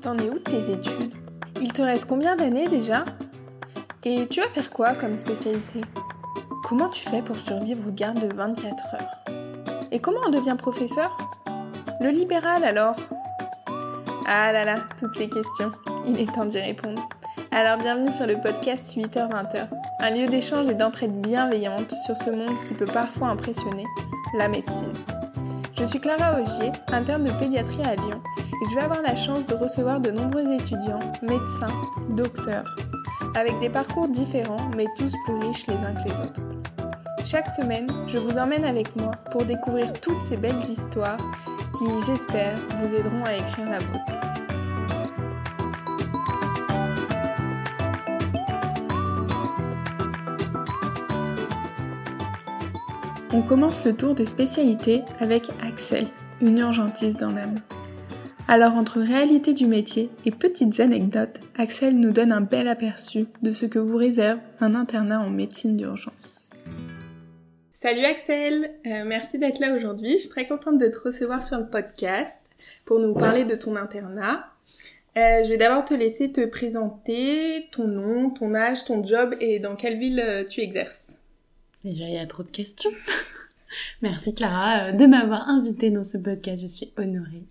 T'en es où de tes études? Il te reste combien d'années déjà? Et tu vas faire quoi comme spécialité? Comment tu fais pour survivre aux gardes de 24 heures? Et comment on devient professeur? Le libéral alors? Ah là là, toutes ces questions, il est temps d'y répondre. Alors bienvenue sur le podcast 8h-20h, un lieu d'échange et d'entraide bienveillante sur ce monde qui peut parfois impressionner, la médecine. Je suis Clara Augier, interne de pédiatrie à Lyon, je vais avoir la chance de recevoir de nombreux étudiants, médecins, docteurs, avec des parcours différents mais tous plus riches les uns que les autres. Chaque semaine, je vous emmène avec moi pour découvrir toutes ces belles histoires qui, j'espère, vous aideront à écrire la vôtre. On commence le tour des spécialités avec Axel, une urgentiste dans l'âme. Alors entre réalité du métier et petites anecdotes, Axel nous donne un bel aperçu de ce que vous réserve un internat en médecine d'urgence. Salut Axel, euh, merci d'être là aujourd'hui. Je suis très contente de te recevoir sur le podcast pour nous parler de ton internat. Euh, je vais d'abord te laisser te présenter ton nom, ton âge, ton job et dans quelle ville euh, tu exerces. Déjà, il y a trop de questions. Merci Clara euh, de m'avoir invitée dans ce podcast, je suis honorée.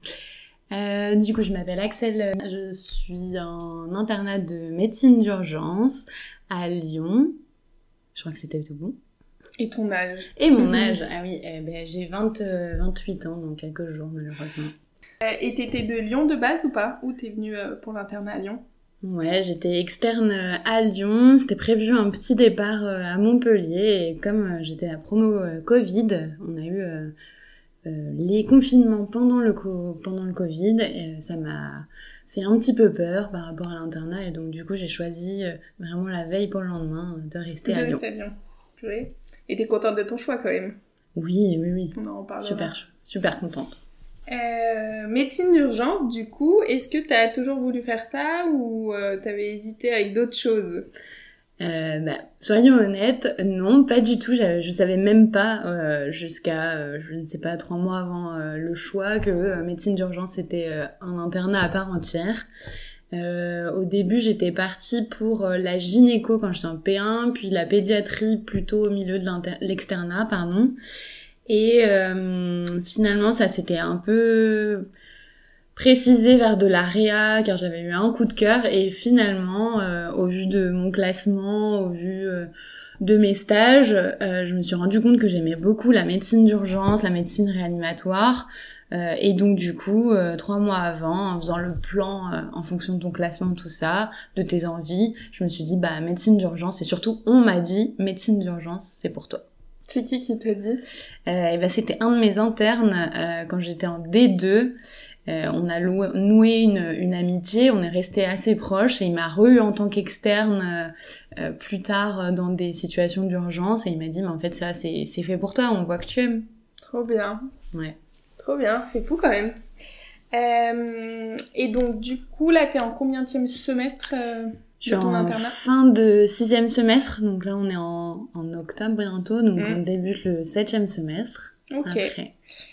Euh, du coup, je m'appelle Axel, je suis en internat de médecine d'urgence à Lyon. Je crois que c'était tout bon. Et ton âge? Et mon âge, ah oui, eh ben, j'ai 20, 28 ans dans quelques jours malheureusement. Euh, et t'étais de Lyon de base ou pas? Ou t'es venue pour l'internat à Lyon? Ouais, j'étais externe à Lyon. C'était prévu un petit départ à Montpellier. Et comme j'étais la promo Covid, on a eu les confinements pendant le, pendant le Covid. Et ça m'a fait un petit peu peur par rapport à l'internat. Et donc, du coup, j'ai choisi vraiment la veille pour le lendemain de rester à Lyon. Lyon. Et t'es contente de ton choix quand même Oui, oui, oui. On en parlera. Super, super contente. Euh, médecine d'urgence, du coup, est-ce que tu as toujours voulu faire ça ou euh, tu avais hésité avec d'autres choses? Euh, bah, soyons honnêtes, non, pas du tout. Je savais même pas euh, jusqu'à, euh, je ne sais pas, trois mois avant le choix que médecine d'urgence était un internat à part entière. au début, j'étais partie pour la gynéco quand j'étais en P1, puis la pédiatrie plutôt au milieu de l'externat, pardon. Et finalement, ça s'était un peu précisé vers de la réa car j'avais eu un coup de cœur et finalement, euh, au vu de mon classement, au vu euh, de mes stages, je me suis rendu compte que j'aimais beaucoup la médecine d'urgence, la médecine réanimatoire. et donc du coup, trois mois avant, en faisant le plan en fonction de ton classement, tout ça, de tes envies, je me suis dit bah médecine d'urgence et surtout on m'a dit médecine d'urgence, c'est pour toi. C'est qui qui t'a dit? Euh, ben, C'était un de mes internes euh, quand j'étais en D2. Euh, on a noué une, une, amitié, on est resté assez proches et il m'a re en tant qu'externe euh, plus tard dans des situations d'urgence et il m'a dit mais en fait ça c'est fait pour toi, on voit que tu aimes. Trop bien. Ouais. Trop bien, c'est fou quand même. et donc du coup là t'es en combien semestre je suis en fin de sixième semestre, donc là on est en, en octobre bientôt, donc mm. on débute le septième semestre. Ok.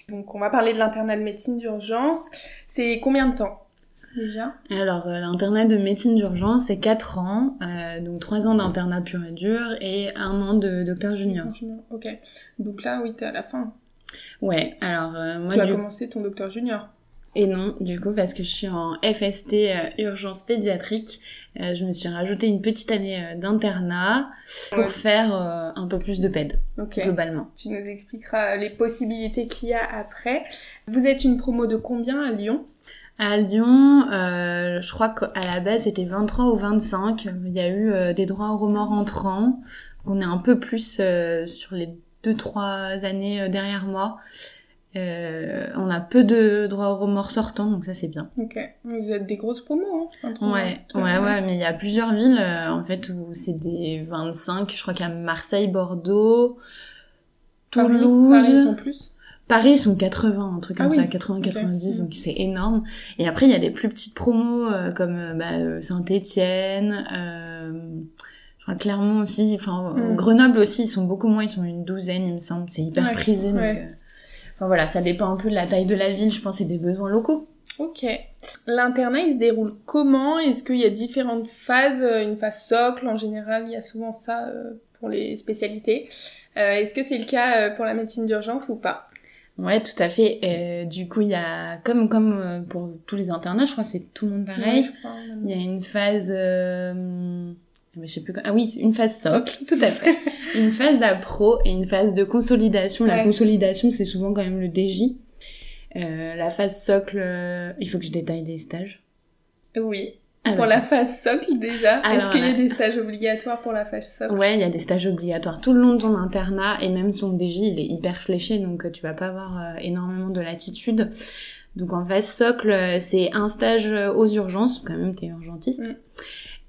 Donc on va parler de l'internat de médecine d'urgence. C'est combien de temps déjà? Alors euh, l'internat de médecine d'urgence c'est 4 ans, euh, donc 3 ans d'internat pur et dur et un an de docteur junior. junior. Ok. Donc là oui t'es à la fin. Ouais, alors euh, moi... Tu as commencé ton docteur junior et non, du coup, parce que je suis en FST euh, urgence pédiatrique, euh, je me suis rajouté une petite année euh, d'internat pour faire un peu plus de PED, globalement. Tu nous expliqueras les possibilités qu'il y a après. Vous êtes une promo de combien à Lyon? À Lyon, je crois qu'à la base c'était 23 ou 25. Il y a eu des droits au remords entrants. On est un peu plus sur les 2-3 années derrière moi. Euh, on a peu de droits au remords sortants, donc ça c'est bien. Ok. Vous êtes des grosses promos, hein Ouais, ouais, ouais, mais il y a plusieurs villes euh, en fait où c'est des 25. Je crois qu'il y a Marseille, Bordeaux, Toulouse. Paris, ils sont plus? Paris, ils sont 80, un truc comme ah ça, 80-90, donc c'est énorme. Et après, il y a des plus petites promos euh, comme bah, Saint-Étienne. Clermont aussi, enfin hmm. Grenoble aussi, ils sont beaucoup moins, ils sont une douzaine, il me semble. C'est hyper prisé. Donc, Enfin voilà, ça dépend un peu de la taille de la ville, je pense, et des besoins locaux. Ok. L'internat, il se déroule comment? Est-ce qu'il y a différentes phases Une phase socle, en général, il y a souvent ça euh, pour les spécialités. Euh, Est-ce que c'est le cas euh, pour la médecine d'urgence ou pas? Ouais, tout à fait. Euh, du coup, il y a, comme, comme euh, pour tous les internats, je crois que c'est tout le monde pareil. Ouais, je crois, Il y a une phase, euh, je sais plus quoi. Ah oui, une phase socle, tout à fait. une phase d'appro et une phase de consolidation. La consolidation, c'est souvent quand même le DJ. Euh, la phase socle, euh, il faut que je détaille les stages. Oui. Ah, pour la phase socle déjà, est-ce qu'il y a des stages obligatoires pour la phase socle? Ouais, il y a des stages obligatoires tout le long de ton internat et même son DJ, il est hyper fléché, donc euh, tu vas pas avoir euh, énormément de latitude. Donc en phase socle, c'est un stage aux urgences, quand même t'es urgentiste, Mm.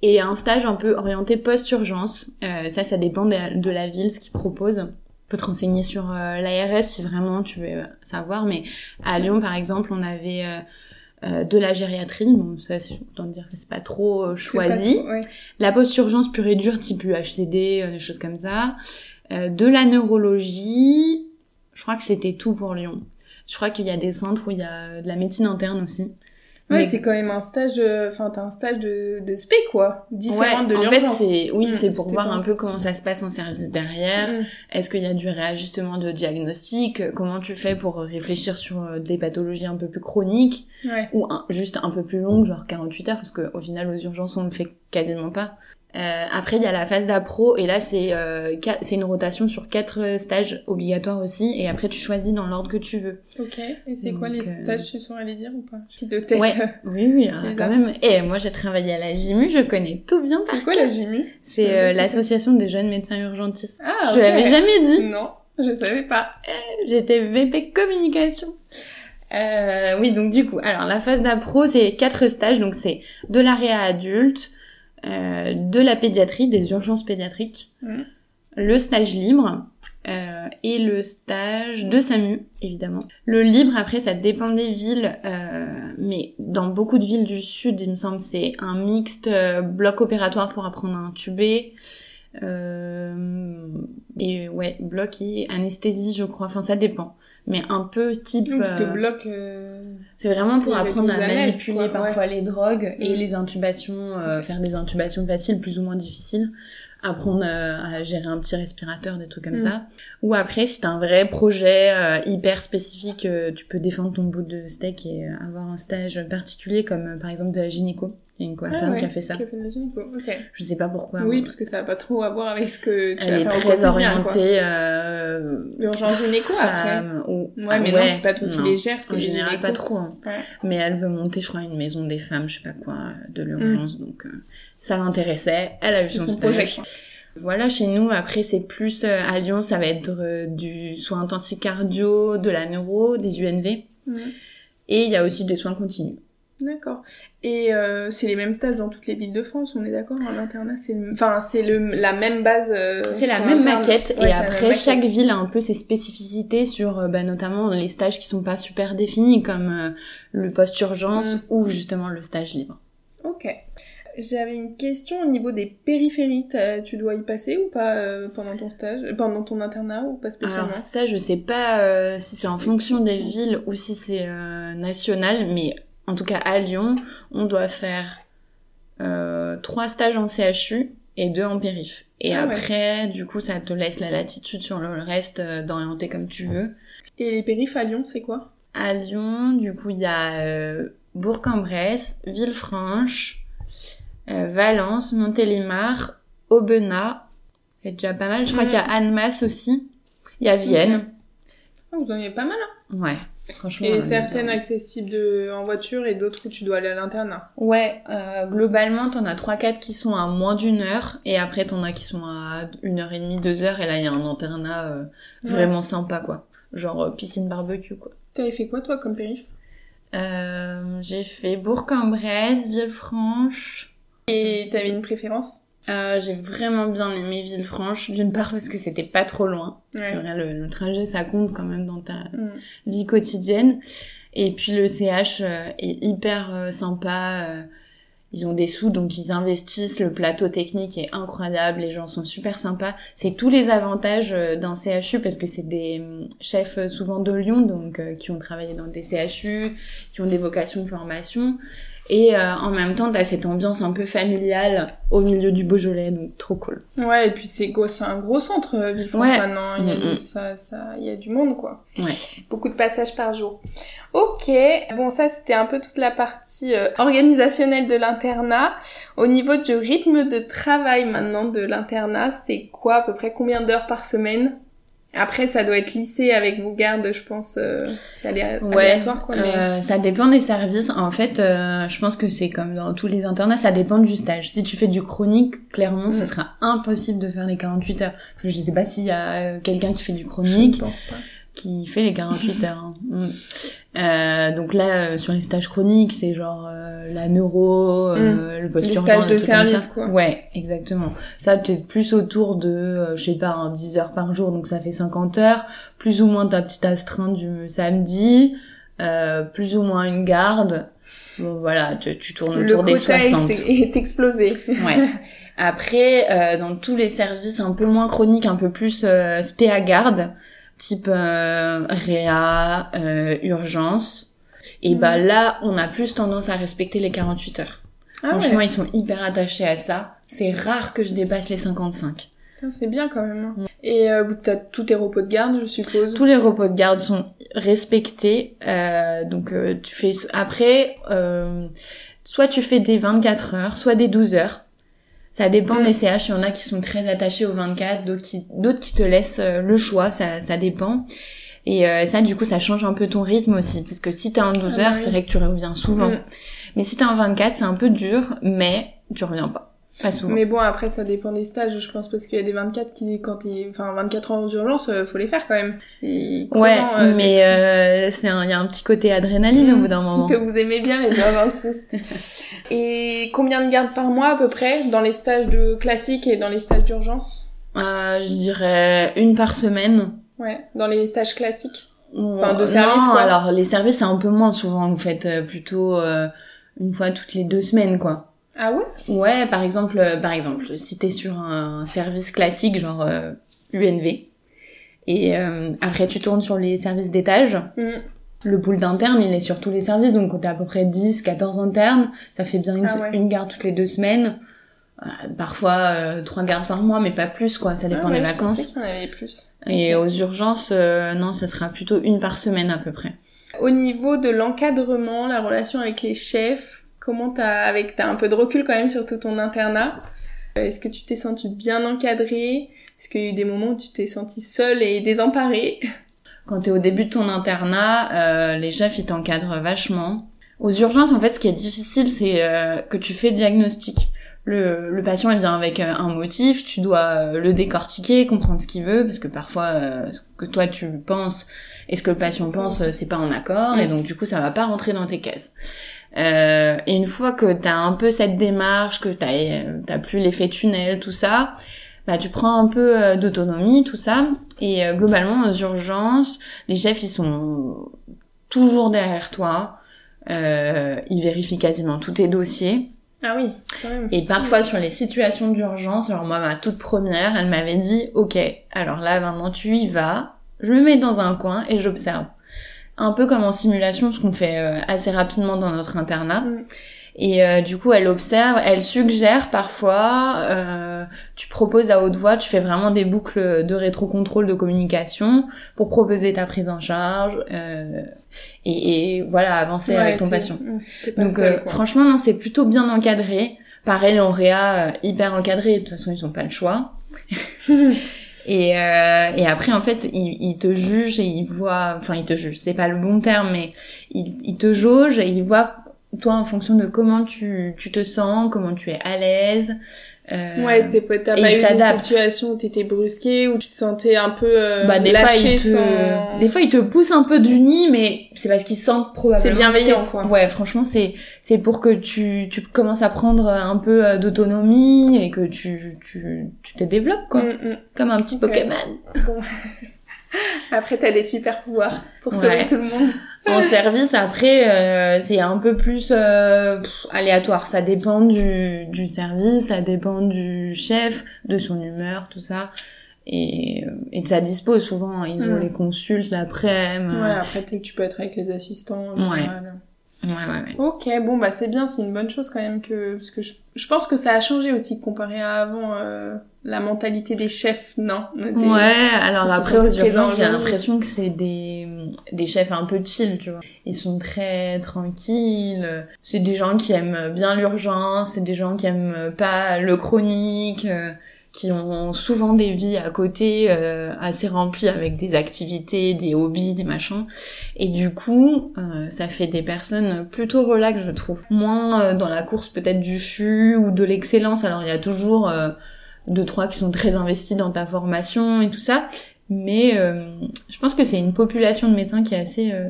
Et un stage un peu orienté post-urgence. Euh, ça, ça dépend de, de la ville, ce qu'ils proposent. On peut te renseigner sur euh, l'ARS si vraiment tu veux euh, savoir, mais à Lyon par exemple, on avait euh, euh, de la gériatrie, bon ça autant dire que c'est pas trop pas choisi. ouais. La post-urgence pure et dure, type UHCD, des choses comme ça. De la neurologie, je crois que c'était tout pour Lyon. Je crois qu'il y a des centres où il y a de la médecine interne aussi. Ouais, Mais- c'est quand même un stage, euh, enfin t'as un stage de, de spé quoi, différent de en fait, l'urgence. c'est oui, Mm, c'est pour voir un peu comment ça se passe en service derrière. Mm. Est-ce qu'il y a du réajustement de diagnostic? Euh, Comment tu fais pour réfléchir sur euh, des pathologies un peu plus chroniques? Ouais. ou un- juste un peu plus longues, genre 48 heures, parce qu'au final, aux urgences, on le fait quasiment pas. Euh, après, il y a la phase d'appro, et là, c'est euh, c'est une rotation sur quatre stages obligatoires aussi, et après, tu choisis dans l'ordre que tu veux. Ok. Et c'est quoi les euh, stages tu saurais les dire ou pas? Petit de tête. Ouais, oui, oui, euh, les quand même. Et moi, j'ai travaillé à la JIMU, je connais tout bien C'est quoi la JIMU C'est euh, l'association des jeunes médecins urgentistes. Ah, je te ok. l'avais jamais dit. Non, je savais pas. J'étais VP communication. Euh, oui, donc du coup, alors la phase d'appro, c'est quatre stages, donc c'est de la réa adulte, euh, de la pédiatrie, des urgences pédiatriques, Mhm. le stage libre euh, et le stage de SAMU, évidemment. Le libre, après, ça dépend des villes, euh, mais dans beaucoup de villes du sud, il me semble, c'est un mixte bloc opératoire pour apprendre à intuber. Et ouais, bloc et anesthésie, je crois. Enfin, ça dépend. Mais un peu type. Oui, parce que euh, bloc. euh, c'est vraiment pour apprendre à manipuler quoi, parfois les drogues et Mm. les intubations, euh, faire des intubations faciles, plus ou moins difficiles. Apprendre euh, à gérer un petit respirateur, des trucs comme Mm. ça. Ou après, si t'as un vrai projet hyper spécifique, tu peux défendre ton bout de steak et avoir un stage particulier, comme par exemple de la gynéco. Il y a une Ah co-interne ouais, qui a fait ça. Qui a fait de la gynéco, ok. Je sais pas pourquoi. oui, parce que ça va pas trop à voir avec ce que tu Elle vas est faire au très orientée. Euh, L'urgence gynéco après. femme ou... Ouais, Ah mais non, c'est pas toi qui les gères, c'est En général, pas trop. hein. Ouais. Mais elle veut monter, je crois, une maison des femmes, je sais pas quoi, de Mm. l'urgence. Donc, euh, ça l'intéressait. Elle a eu son, projet. Voilà, chez nous, après, c'est plus euh, à Lyon, ça va être euh, du soin intensif cardio, de la neuro, des UNV. Mhm. Et il y a aussi des soins continus. D'accord. Et euh, c'est les mêmes stages dans toutes les villes de France, on est d'accord En internat, c'est le... enfin c'est le la même base. euh, C'est la même maquette Ouais, et après maquette. chaque ville a un peu ses spécificités sur euh, bah, notamment les stages qui sont pas super définis comme le post-urgence Mm. ou justement le stage libre. Ok. J'avais une question au niveau des périphéries. Tu dois y passer ou pas euh, pendant ton stage, euh, pendant ton internat ou pas spécialement? Alors ça je sais pas euh, si c'est en fonction des villes ou si c'est national mais en tout cas à Lyon on doit faire euh, trois stages en CHU et deux en périph. Et Ah ouais. après du coup ça te laisse la latitude sur le reste euh, d'orienter comme tu veux. Et les périphes à Lyon, c'est quoi? À Lyon, du coup, il y a euh, Bourg-en-Bresse, Villefranche, euh, Valence, Montélimar, Aubenas. C'est déjà pas mal. Je crois Mhm. qu'il y a Annemasse aussi. Il y a Vienne. Ah, Vous en avez pas mal. Hein? Ouais, franchement. et a certaines accessibles de... en voiture et d'autres où tu dois aller à l'internat. Ouais, euh, globalement, t'en as 3-4 qui sont à moins d'une heure. Et après, t'en as qui sont à une heure et demie, deux heures. Et là, il y a un internat euh, Ouais. vraiment sympa, quoi. Genre euh, piscine barbecue, quoi. T'avais fait quoi toi comme périph? Euh, j'ai fait Bourg-en-Bresse, Villefranche. Et t'avais une préférence? Euh, j'ai vraiment bien aimé Villefranche, d'une part parce que c'était pas trop loin. Ouais. C'est vrai, le, le trajet ça compte quand même dans ta Mm. vie quotidienne. Et puis le CH euh, est hyper euh, sympa. ils ont des sous, donc ils investissent. Le plateau technique est incroyable, les gens sont super sympas. C'est tous les avantages d'un CHU parce que c'est des hum, chefs souvent de Lyon, donc qui ont travaillé dans des CHU, qui ont des vocations de formation. Et euh, en même temps, t'as cette ambiance un peu familiale au milieu du Beaujolais, donc trop cool. Ouais, et puis c'est un gros centre, euh, Villefranche Ouais. maintenant. Il y, a Mm, du- mm. ça, ça, il y a du monde, quoi. Ouais. Beaucoup de passages par jour. Ok, bon ça c'était un peu toute la partie euh, organisationnelle de l'internat. Au niveau du rythme de travail maintenant de l'internat, c'est quoi à peu près combien d'heures par semaine? Après ça doit être lycée avec vos gardes, je pense, euh, c'est alé- Ouais, aléatoire quoi. Mais... euh, ça dépend des services. En fait, euh, je pense que c'est comme dans tous les internats, ça dépend du stage. Si tu fais du chronique, clairement, ce Mm. sera impossible de faire les 48 heures. Je sais pas s'il y a quelqu'un qui fait du je chronique ne pense pas. Qui fait les 48 heures. hein. Mm. Euh, donc là, euh, sur les stages chroniques, c'est genre euh, la neuro, euh, le post Mm. Les stages de service, quoi. Ouais, exactement. Ça, peut-être plus autour de, euh, je sais pas, hein, 10 heures par jour, donc ça fait 50 heures. Plus ou moins ta petite astreinte du samedi. Euh, plus ou moins une garde. Bon, voilà, tu, tu tournes Le autour des quota est, 60. est explosé. Ouais. Après, euh, dans tous les services un peu moins chroniques, un peu plus euh, spé à garde, type euh, réa, euh, urgence, et Mhm. bah là, on a plus tendance à respecter les 48 heures. Ah Franchement, ouais, ils sont hyper attachés à ça. C'est rare que je dépasse les 55. Putain, c'est bien quand même. hein. Mm. Et euh, vous- t'as tous tes repos de garde, je suppose? Tous les repos de garde sont respectés. euh, donc euh, tu fais après, euh, soit tu fais des 24 heures, soit des 12 heures. Ça dépend Mm. des CH. Il y en a qui sont très attachés aux 24, d'autres qui, d'autres qui te laissent euh, le choix. Ça, ça dépend. Et euh, ça, du coup, ça change un peu ton rythme aussi. Parce que si t'es en 12 Ah bah heures, oui. c'est vrai que tu reviens souvent. Mm. Mais si t'es en 24, c'est un peu dur, mais tu reviens pas. Pas souvent. Mais bon, après, ça dépend des stages, je pense, parce qu'il y a des 24 qui, quand t'es, enfin, 24 heures d'urgence, euh, faut les faire quand même. Ouais, euh, mais euh, c'est un, il y a un petit côté adrénaline au Mm. bout d'un moment. que vous aimez bien les heures 26. Et combien de gardes par mois, à peu près, dans les stages de classique et dans les stages d'urgence? Euh, je dirais une par semaine. Ouais, dans les stages classiques? Enfin, de service, non, quoi. alors les services c'est un peu moins souvent. Vous faites euh, plutôt euh, une fois toutes les deux semaines, quoi. Ah ouais? Ouais, par exemple, euh, par exemple, si t'es sur un service classique genre euh, UNV et euh, après tu tournes sur les services d'étage, Mm. le pool d'interne il est sur tous les services donc quand t'as à peu près 10, 14 internes, ça fait bien une, Ah ouais. une garde toutes les deux semaines. Euh, parfois euh, trois gardes par mois mais pas plus quoi, ça dépend Ah ouais, des je vacances. y en avait plus. Et aux urgences, euh, non, ça sera plutôt une par semaine à peu près. Au niveau de l'encadrement, la relation avec les chefs, comment t'as, avec, t'as un peu de recul quand même sur tout ton internat. Euh, Est-ce que tu t'es senti bien encadré? Est-ce qu'il y a eu des moments où tu t'es senti seule et désemparée? Quand t'es au début de ton internat, euh, les chefs ils t'encadrent vachement. Aux urgences, en fait, ce qui est difficile, c'est euh, que tu fais le diagnostic. Le, le patient il vient avec euh, un motif, tu dois euh, le décortiquer, comprendre ce qu'il veut, parce que parfois euh, ce que toi tu penses et ce que le patient pense, c'est pas en accord, et donc du coup ça va pas rentrer dans tes cases. Euh, et une fois que t'as un peu cette démarche, que t'as t'as plus l'effet tunnel, tout ça, bah tu prends un peu euh, d'autonomie, tout ça, et euh, globalement aux urgences, les chefs ils sont toujours derrière toi, euh, ils vérifient quasiment tous tes dossiers. Ah oui, quand même. Et parfois sur les situations d'urgence, alors moi ma toute première, elle m'avait dit ok, alors là maintenant tu y vas, je me mets dans un coin et j'observe. Un peu comme en simulation, ce qu'on fait euh, assez rapidement dans notre internat. Mm. Et euh, du coup, elle observe, elle suggère parfois, euh, tu proposes à haute voix, tu fais vraiment des boucles de rétrocontrôle de communication pour proposer ta prise en charge euh, et, et voilà, avancer Ouais, avec ton patient. mm, Donc seule, euh, franchement, non, c'est plutôt bien encadré. Pareil en réa, euh, hyper encadré. De toute façon, ils ont pas le choix. Et, euh, et après, en fait, ils te jugent et ils voient... Enfin, ils te jugent, c'est pas le bon terme, mais ils te jaugent et ils voient, toi, en fonction de comment tu, tu te sens, comment tu es à l'aise. Euh, Ouais, t'es pas- t'as pas eu des s'adaptent. situations où t'étais brusqué, où tu te sentais un peu euh, bah, des fois, lâché ils te, sans... des fois, ils te poussent un peu du nid, mais c'est parce qu'ils sentent probablement. C'est bienveillant, quoi. Ouais, franchement, c'est, c'est pour que tu, tu commences à prendre un peu euh, d'autonomie et que tu, tu, tu te développes, quoi. Mm, mm. Comme un petit Ok. Pokémon. Bon. Après, t'as des super pouvoirs pour sauver Ouais. tout le monde. En service, après, euh, c'est un peu plus euh, aléatoire. Ça dépend du, du service, ça dépend du chef, de son humeur, tout ça. Et, et de sa dispo, souvent, ils ont Mm. les consultes l'après-midi. Ouais, après tu peux être avec les assistants. Ouais. ouais, ouais. ouais. Ok, bon bah c'est bien, c'est une bonne chose quand même que parce que je, je pense que ça a changé aussi comparé à avant euh, la mentalité des chefs, non Des- Ouais, alors après aux urgences, j'ai l'impression que c'est des, des chefs un peu chill, tu vois. Ils sont très tranquilles. C'est des gens qui aiment bien l'urgence, c'est des gens qui aiment pas le chronique, euh, qui ont souvent des vies à côté euh, assez remplies avec des activités, des hobbies, des machins. Et du coup, euh, ça fait des personnes plutôt relax, je trouve. Moins euh, dans la course peut-être du CHU ou de l'excellence. Alors il y a toujours euh, deux trois qui sont très investis dans ta formation et tout ça, mais euh, je pense que c'est une population de médecins qui est assez euh,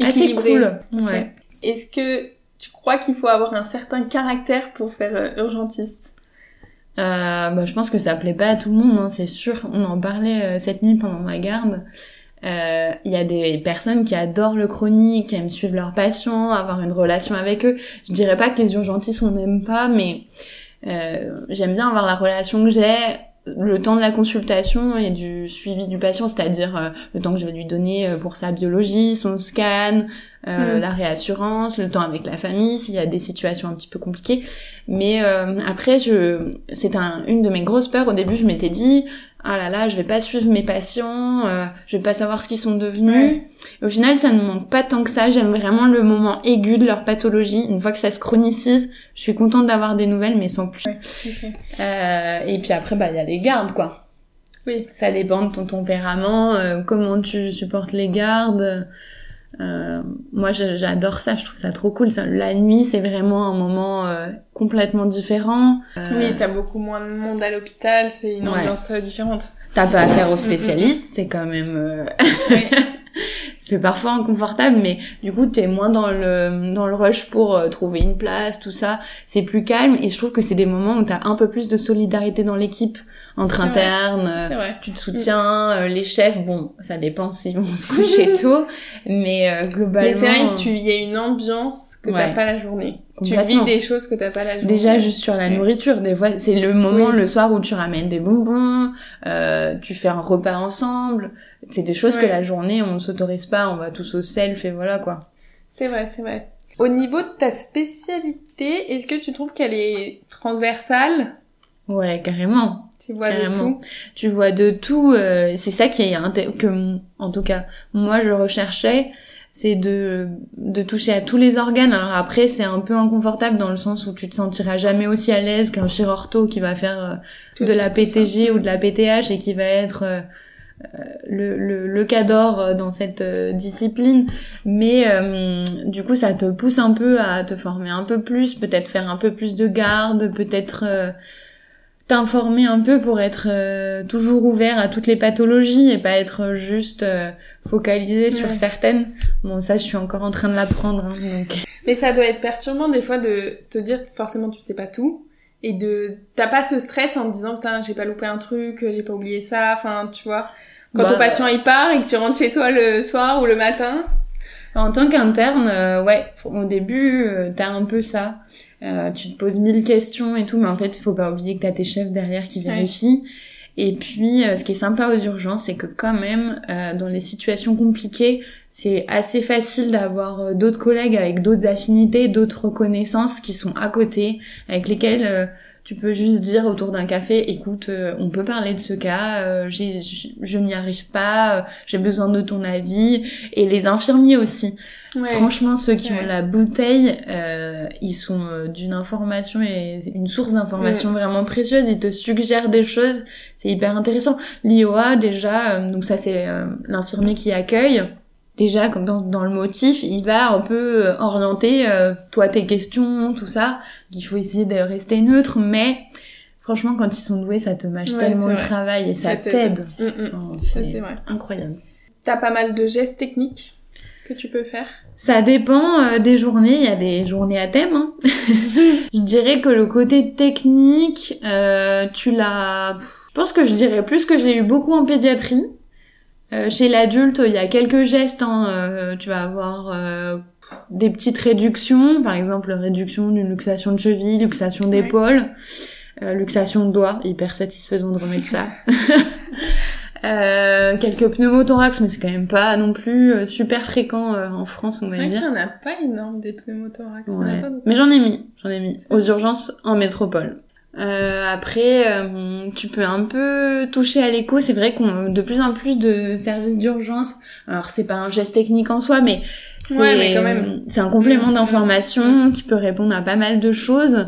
assez cool. Ouais. Ouais. Est-ce que tu crois qu'il faut avoir un certain caractère pour faire euh, urgentiste? Euh, bah, je pense que ça plaît pas à tout le monde, hein, c'est sûr. On en parlait euh, cette nuit pendant ma garde. Euh, Il y a des personnes qui adorent le chronique, qui aiment suivre leurs patients, avoir une relation avec eux. Je dirais pas que les urgentistes on n'aime pas, mais j'aime bien avoir la relation que j'ai le temps de la consultation et du suivi du patient, c'est-à-dire euh, le temps que je vais lui donner euh, pour sa biologie, son scan, euh, Mm. la réassurance, le temps avec la famille s'il y a des situations un petit peu compliquées. Mais euh, après, je, c'est un, une de mes grosses peurs. Au début, je m'étais dit, ah là là, je vais pas suivre mes patients, euh, je vais pas savoir ce qu'ils sont devenus. Ouais. Au final, ça ne manque pas tant que ça. J'aime vraiment le moment aigu de leur pathologie. Une fois que ça se chronicise, je suis contente d'avoir des nouvelles, mais sans plus. Euh, et puis après, bah, il y a les gardes, quoi. Oui. Ça dépend de ton tempérament, euh, comment tu supportes les gardes. Euh, moi, j'adore ça, je trouve ça trop cool. Ça, la nuit, c'est vraiment un moment euh, complètement différent. Euh, Oui, t'as beaucoup moins de monde à l'hôpital, c'est une ambiance euh, différente. T'as pas affaire aux Mm, mm, mm. spécialistes, c'est quand même... euh, Oui. c'est parfois inconfortable, mais du coup, t'es moins dans le, dans le rush pour trouver une place, tout ça. C'est plus calme, et je trouve que c'est des moments où t'as un peu plus de solidarité dans l'équipe, entre internes. euh, tu te soutiens, euh, les chefs, bon, ça dépend s'ils vont se coucher tôt, mais euh, globalement... Mais c'est vrai que tu y a une ambiance que t'as pas la journée. Tu vis des choses que t'as pas la journée. Déjà juste sur la nourriture, des fois c'est le moment Oui. le soir où tu ramènes des bonbons, euh, tu fais un repas ensemble. C'est des choses que la journée on ne s'autorise pas, on va tous au self et voilà quoi. C'est vrai, c'est vrai. Au niveau de ta spécialité, est-ce que tu trouves qu'elle est transversale? Ouais carrément. Tu vois de tout Tu vois de tout. euh, c'est ça qui est que en tout cas moi je recherchais, c'est de de toucher à tous les organes. Alors après c'est un peu inconfortable dans le sens où tu te sentiras jamais aussi à l'aise qu'un chirurto qui va faire euh, de la ça. PTG ou de la PTH et qui va être euh, euh, le, le, le cador dans cette euh, discipline. Mais euh, du coup, ça te pousse un peu à te former un peu plus, peut-être faire un peu plus de garde, peut-être euh, t'informer un peu pour être euh, toujours ouvert à toutes les pathologies et pas être juste euh, focalisé sur certaines. Bon, ça, je suis encore en train de l'apprendre. Hein, donc... Mais ça doit être perturbant des fois de te dire forcément tu sais pas tout et de t'as pas ce stress en te disant putain j'ai pas loupé un truc, j'ai pas oublié ça, enfin tu vois. Quand Bah, ton patient il part et que tu rentres chez toi le soir ou le matin, En tant qu'interne, euh, ouais, au début, euh, t'as un peu ça. Euh, tu te poses mille questions et tout, mais en fait, il faut pas oublier que t'as tes chefs derrière qui vérifient. Et puis, euh, ce qui est sympa aux urgences, c'est que quand même, euh, dans les situations compliquées, c'est assez facile d'avoir euh, d'autres collègues avec d'autres affinités, d'autres connaissances qui sont à côté, avec lesquels euh, tu peux juste dire autour d'un café, écoute, euh, on peut parler de ce cas, euh, j'ai, je, je n'y arrive pas, euh, j'ai besoin de ton avis, et les infirmiers aussi. ouais. Franchement, ceux qui Ouais. ont la bouteille, euh, ils sont d'une information et une source d'information vraiment précieuse. Ils te suggèrent des choses, c'est hyper intéressant. L'IOA déjà, donc ça c'est l'infirmier qui accueille. Déjà, comme dans, dans le motif, il va un peu euh, orienter euh, toi tes questions, tout ça. Il faut essayer de rester neutre, mais franchement, quand ils sont doués, ça te mâche Ouais, tellement le travail et ça, Ça t'aide. Mm, mm. Oh, c'est incroyable. T'as pas mal de gestes techniques que tu peux faire? Ça dépend euh, des journées, il y a des journées à thème. hein. je dirais que le côté technique, euh, tu l'as... Je pense que je dirais plus que je l'ai eu beaucoup en pédiatrie. Euh, chez l'adulte, il y a quelques gestes. Hein. Euh, tu vas avoir euh, des petites réductions, par exemple réduction d'une luxation de cheville, luxation d'épaule, luxation de doigts, hyper satisfaisant de remettre ça. quelques pneumothorax, mais c'est quand même pas non plus super fréquent en France, on va dire. C'est vrai qu'il n'y en a pas énorme des pneumothorax. mais j'en ai mis, j'en ai mis aux urgences en métropole. Euh, après, euh, tu peux un peu toucher à l'écho. C'est vrai qu'on de plus en plus de services d'urgence. Alors c'est pas un geste technique en soi, mais c'est un complément mmh. d'information qui peut répondre à pas mal de choses.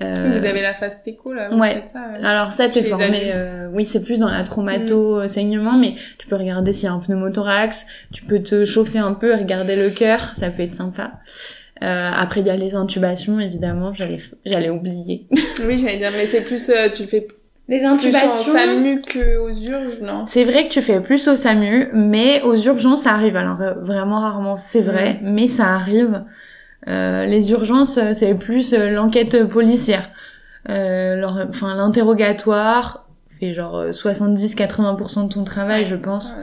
Euh... Vous avez la phase écho là. Ouais. Ça, euh, Alors ça t'es formé. Euh, oui, c'est plus dans la traumato mmh. saignement, mais tu peux regarder s'il y a un pneumothorax. Tu peux te chauffer un peu, regarder le cœur, ça peut être sympa. Euh, après, il y a les intubations, évidemment, j'allais, j'allais oublier. oui, j'allais dire, mais c'est plus, euh, tu fais les intubations. Plus en SAMU qu'aux urgences, non? C'est vrai que tu fais plus au SAMU, mais aux urgences, ça arrive. Alors, euh, vraiment rarement, c'est vrai, mm. mais ça arrive. Euh, les urgences, euh, c'est plus l'enquête policière. enfin, l'interrogatoire fait genre 70-80% de ton travail, je pense.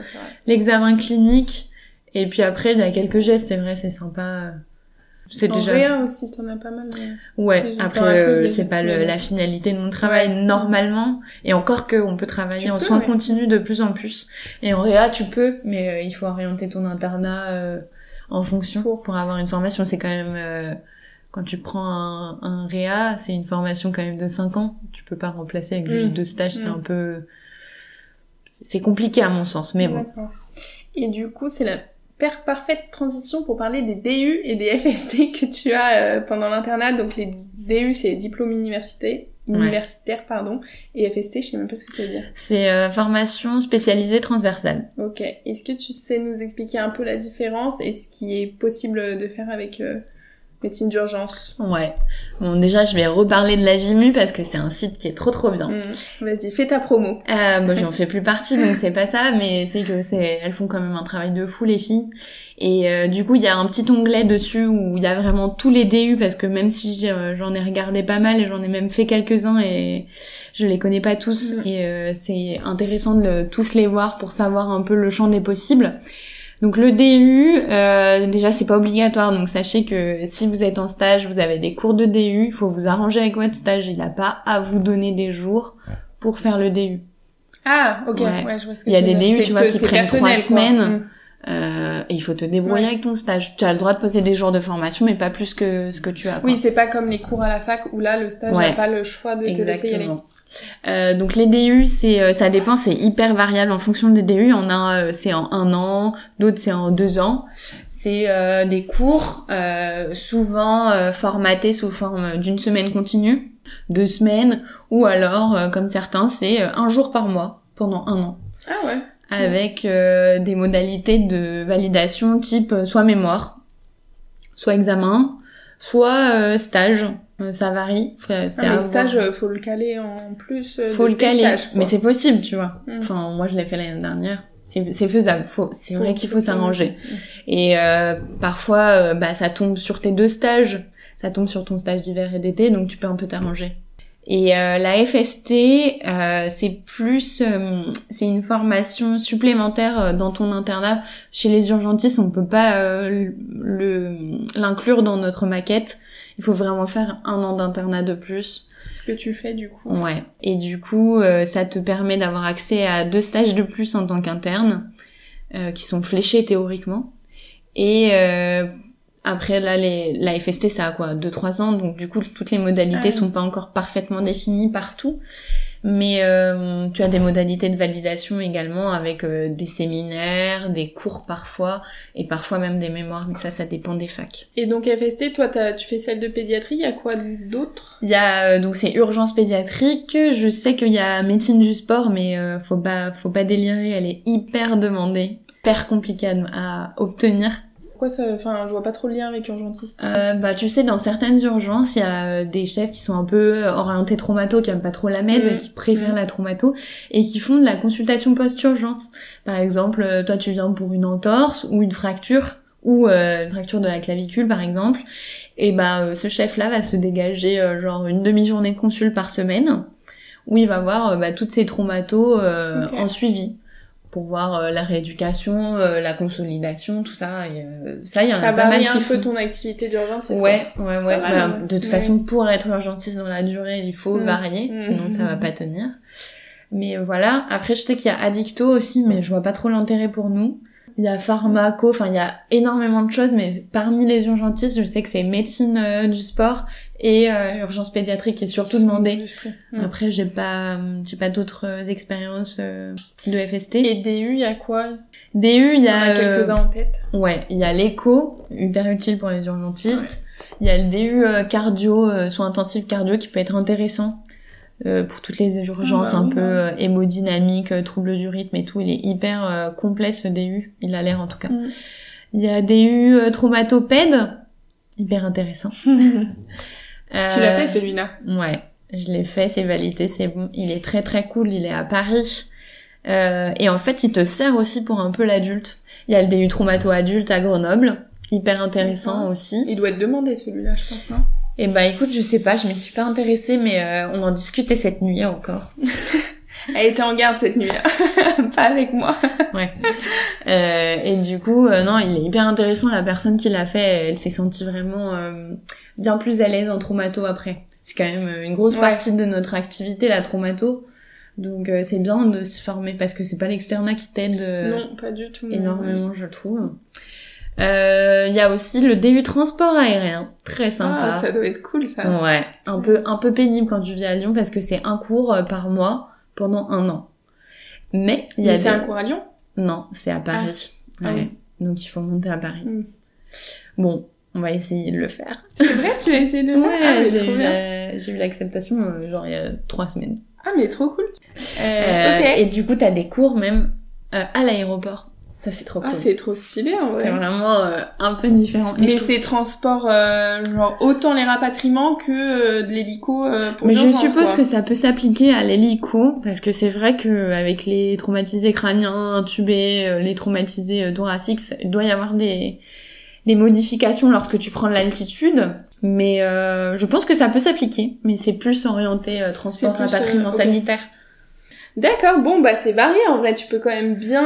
L'examen clinique. Et puis après, il y a quelques gestes, c'est vrai, c'est sympa. C'est déjà. Réa aussi, t'en as pas mal. Ouais. Après, euh, c'est pas la finalité de mon travail normalement. Et encore que on peut travailler en soins continus de plus en plus. Et en réa, tu peux, mais euh, il faut orienter ton internat euh, en fonction pour... avoir une formation. C'est quand même quand tu prends un, un réa, c'est une formation quand même de 5 ans. Tu peux pas remplacer avec juste mm. deux stages. C'est mm. un peu, c'est compliqué à mon sens, mais bon. Et du coup, c'est la parfaite transition pour parler des DU et des FST que tu as euh, pendant l'internat. Donc les DU, c'est diplôme université, universitaire, pardon, et FST, je sais même pas ce que ça veut dire. C'est euh, formation spécialisée transversale. Ok. Est-ce que tu sais nous expliquer un peu la différence et ce qui est possible de faire avec euh, médecine d'urgence. Ouais. Bon, déjà, je vais reparler de la GIMU parce que c'est un site qui est trop trop bien. Mmh. Vas-y, fais ta promo. Euh, moi, j'en fais plus partie, donc c'est pas ça, mais c'est que c'est, elles font quand même un travail de fou, les filles. Et euh, du coup, il y a un petit onglet dessus où il y a vraiment tous les DU parce que même si euh, j'en ai regardé pas mal et j'en ai même fait quelques-uns et je les connais pas tous mmh. et euh, c'est intéressant de tous les voir pour savoir un peu le champ des possibles. Donc le DU, euh, déjà c'est pas obligatoire, donc sachez que si vous êtes en stage, vous avez des cours de DU, il faut vous arranger avec votre stage, il n'a pas à vous donner des jours pour faire le DU. Ah, ok, ouais, je vois ce que Il y a des DU, tu vois, qui prennent trois semaines. Euh, et il faut te débrouiller avec ton stage. Tu as le droit de poser des jours de formation, mais pas plus que ce que tu as. Oui, c'est pas comme les cours à la fac où là, le stage n'a pas le choix de te laisser y aller. Euh, donc les DU, c'est euh, ça dépend, c'est hyper variable en fonction des DU. On a euh, c'est en un an, d'autres c'est en deux ans. C'est des cours souvent formatés sous forme d'une semaine continue, deux semaines, ou alors comme certains c'est un jour par mois pendant un an. Ah ouais. Avec des modalités de validation type soit mémoire, soit examen, soit stage. Euh, ça varie. C'est ah, stage, euh, faut le caler en plus. Euh, faut le caler, mais c'est possible, tu vois. Mm. Enfin, moi, je l'ai fait l'année dernière. C'est faisable. Faut, c'est vrai qu'il faut s'arranger. Mm. Et euh, parfois, bah, ça tombe sur tes deux stages. Ça tombe sur ton stage d'hiver et d'été, donc tu peux un peu t'arranger. Et euh, la FST, euh, c'est plus, c'est une formation supplémentaire dans ton internat. Chez les urgentistes, on peut pas le l'inclure dans notre maquette il faut vraiment faire un an d'internat de plus. Ce que tu fais du coup. Ouais. Et du coup, euh, ça te permet d'avoir accès à deux stages de plus en tant qu'interne, euh, qui sont fléchés théoriquement. Et euh, après là, les, la FST, ça a quoi, deux trois ans, donc du coup, toutes les modalités ah sont pas encore parfaitement définies partout. Mais euh, tu as des modalités de validation également avec euh, des séminaires, des cours parfois, et parfois même des mémoires, mais ça, ça dépend des facs. Et donc FST, toi, tu fais celle de pédiatrie, il y a quoi d'autre? Il y a, euh, donc c'est urgence pédiatrique, je sais qu'il y a médecine du sport, mais faut pas, faut pas délirer, elle est hyper demandée, hyper compliquée à obtenir. Pourquoi ça Enfin, je vois pas trop le lien avec urgentiste. Euh, bah, tu sais, dans certaines urgences, il y a euh, des chefs qui sont un peu orientés traumato, qui aiment pas trop la med, mm. qui préfèrent mm. la traumato, et qui font de la consultation post-urgence. Par exemple, euh, toi, tu viens pour une entorse ou une fracture, ou une fracture de la clavicule, par exemple. Et bah, ce chef-là va se dégager genre une demi-journée de consul par semaine, où il va voir bah, toutes ces traumatos en suivi pour voir euh, la rééducation, euh, la consolidation, tout ça. Et, euh, ça, il y en Ça a pas mal qui un peu font. ton activité d'urgence. Ouais, ouais, Bah, ouais. de toute Ouais. façon, pour être urgentiste dans la durée, il faut Mm. varier, Mm. sinon ça va pas tenir. Mais voilà. Après, je sais qu'il y a Addicto aussi, mais je vois pas trop l'intérêt pour nous. Il y a Pharmaco, enfin, il y a énormément de choses, mais parmi les urgentistes, je sais que c'est médecine euh, du sport et euh, urgence pédiatrique qui est surtout demandé. Mm. Après, j'ai pas, j'ai pas d'autres euh, expériences euh, de FST. Et DU, il y a quoi? DU, il y a, a quelques-uns en tête. euh, ouais, il y a l'écho, hyper utile pour les urgentistes. Il y a le DU euh, cardio, euh, soins intensifs cardio qui peut être intéressant euh, pour toutes les urgences Ah bah un oui, peu euh, hémodynamiques, euh, troubles du rythme et tout. Il est hyper euh, complet ce DU, il a l'air en tout cas. Mm. Il y a DU euh, traumatopède, hyper intéressant. Euh, Tu l'as fait celui-là Ouais, je l'ai fait, c'est validé, c'est bon. Il est très très cool, il est à Paris. Euh, et en fait, il te sert aussi pour un peu l'adulte. Il y a le DU traumato adulte à Grenoble, hyper intéressant aussi. Il doit être demandé celui-là, je pense, non? Et bah écoute, je sais pas, je m'y suis pas intéressée, mais euh, on en discutait cette nuit encore. Elle était en garde cette nuit-là. Pas avec moi. Ouais. Euh, et du coup, euh, non, il est hyper intéressant. La personne qui l'a fait, elle s'est sentie vraiment euh, bien plus à l'aise en traumato après. C'est quand même euh, une grosse Ouais. partie de notre activité, la traumato. Donc euh, c'est bien de se former parce que c'est pas l'externat qui t'aide euh, non, pas du tout. énormément, je trouve. Euh, Il y a aussi le DU transport aérien, très sympa. Ah, ça doit être cool, ça. Ouais, un peu un peu pénible quand tu vis à Lyon parce que c'est un cours par mois pendant un an. Mais il y a Mais c'est un cours à Lyon non, c'est à Paris. Ah Ouais. oui. Donc il faut monter à Paris. Mm. Bon, on va essayer de le faire. C'est vrai, tu as essayé de le faire? Ah, mais j'ai eu, la- l'acceptation euh, genre il y a trois semaines. Ah, mais trop cool. Euh, Euh, ok. Et du coup, t'as des cours même euh, à l'aéroport. Ça c'est trop Ah, cool. c'est trop stylé, en C'est vrai. vraiment euh, un peu différent. Et Mais trouve- c'est transport, euh, genre, autant les rapatriements que euh, de l'hélico euh, pour Mais je suppose quoi. que ça peut s'appliquer à l'hélico, parce que c'est vrai que avec les traumatisés crâniens, intubés, euh, les traumatisés euh, thoraciques, il doit y avoir des, des modifications lorsque tu prends de l'altitude. Mais euh, je pense que ça peut s'appliquer, mais c'est plus orienté euh, transport, C'est plus, rapatriement sanitaire. D'accord, bon, bah c'est varié en vrai, tu peux quand même bien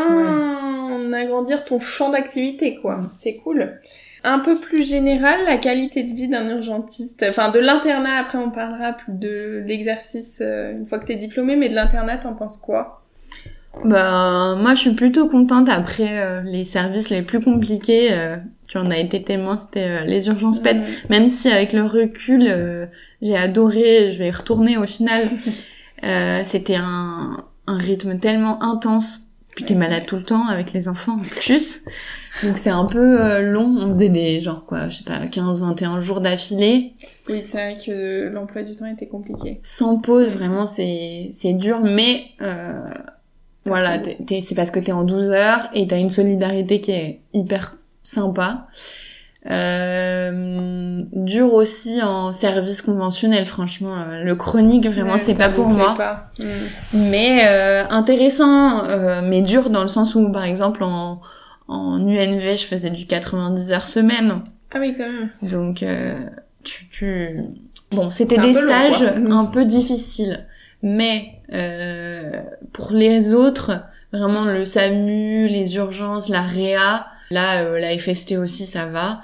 agrandir ton champ d'activité, quoi. C'est cool. Un peu plus général, la qualité de vie d'un urgentiste, enfin de l'internat, après on parlera plus de l'exercice euh, une fois que t'es diplômé, mais de l'internat, t'en penses quoi? Bah, moi, je suis plutôt contente après euh, les services les plus compliqués. euh, tu en as été témoin, c'était euh, les urgences pètes. Mm. Même si avec le recul, j'ai adoré, je vais y retourner au final. C'était un, un rythme tellement intense. Puis t'es malade tout le temps avec les enfants en plus. Donc c'est un peu euh, long. On faisait des genre quoi, je sais pas, 15-21 jours d'affilée. Oui, c'est vrai que l'emploi du temps était compliqué. Sans pause, vraiment c'est c'est dur. Mais euh, voilà, cool. t'es- t'es- c'est parce que t'es en 12 heures et t'as une solidarité qui est hyper sympa. Euh, dur aussi en service conventionnel, franchement. euh, Le chronique, vraiment, Ouais, c'est pas pour moi. pas. Mm. Mais euh, intéressant, euh, mais dur dans le sens où, par exemple, en, en UNV, je faisais du 90 heures semaine. Ah oui, quand même. Donc, euh, tu, tu... Bon, c'était des long, stages. Mhm. un peu difficiles. Mais euh, pour les autres, vraiment le SAMU, les urgences, la REA, là, euh, la FST aussi, ça va.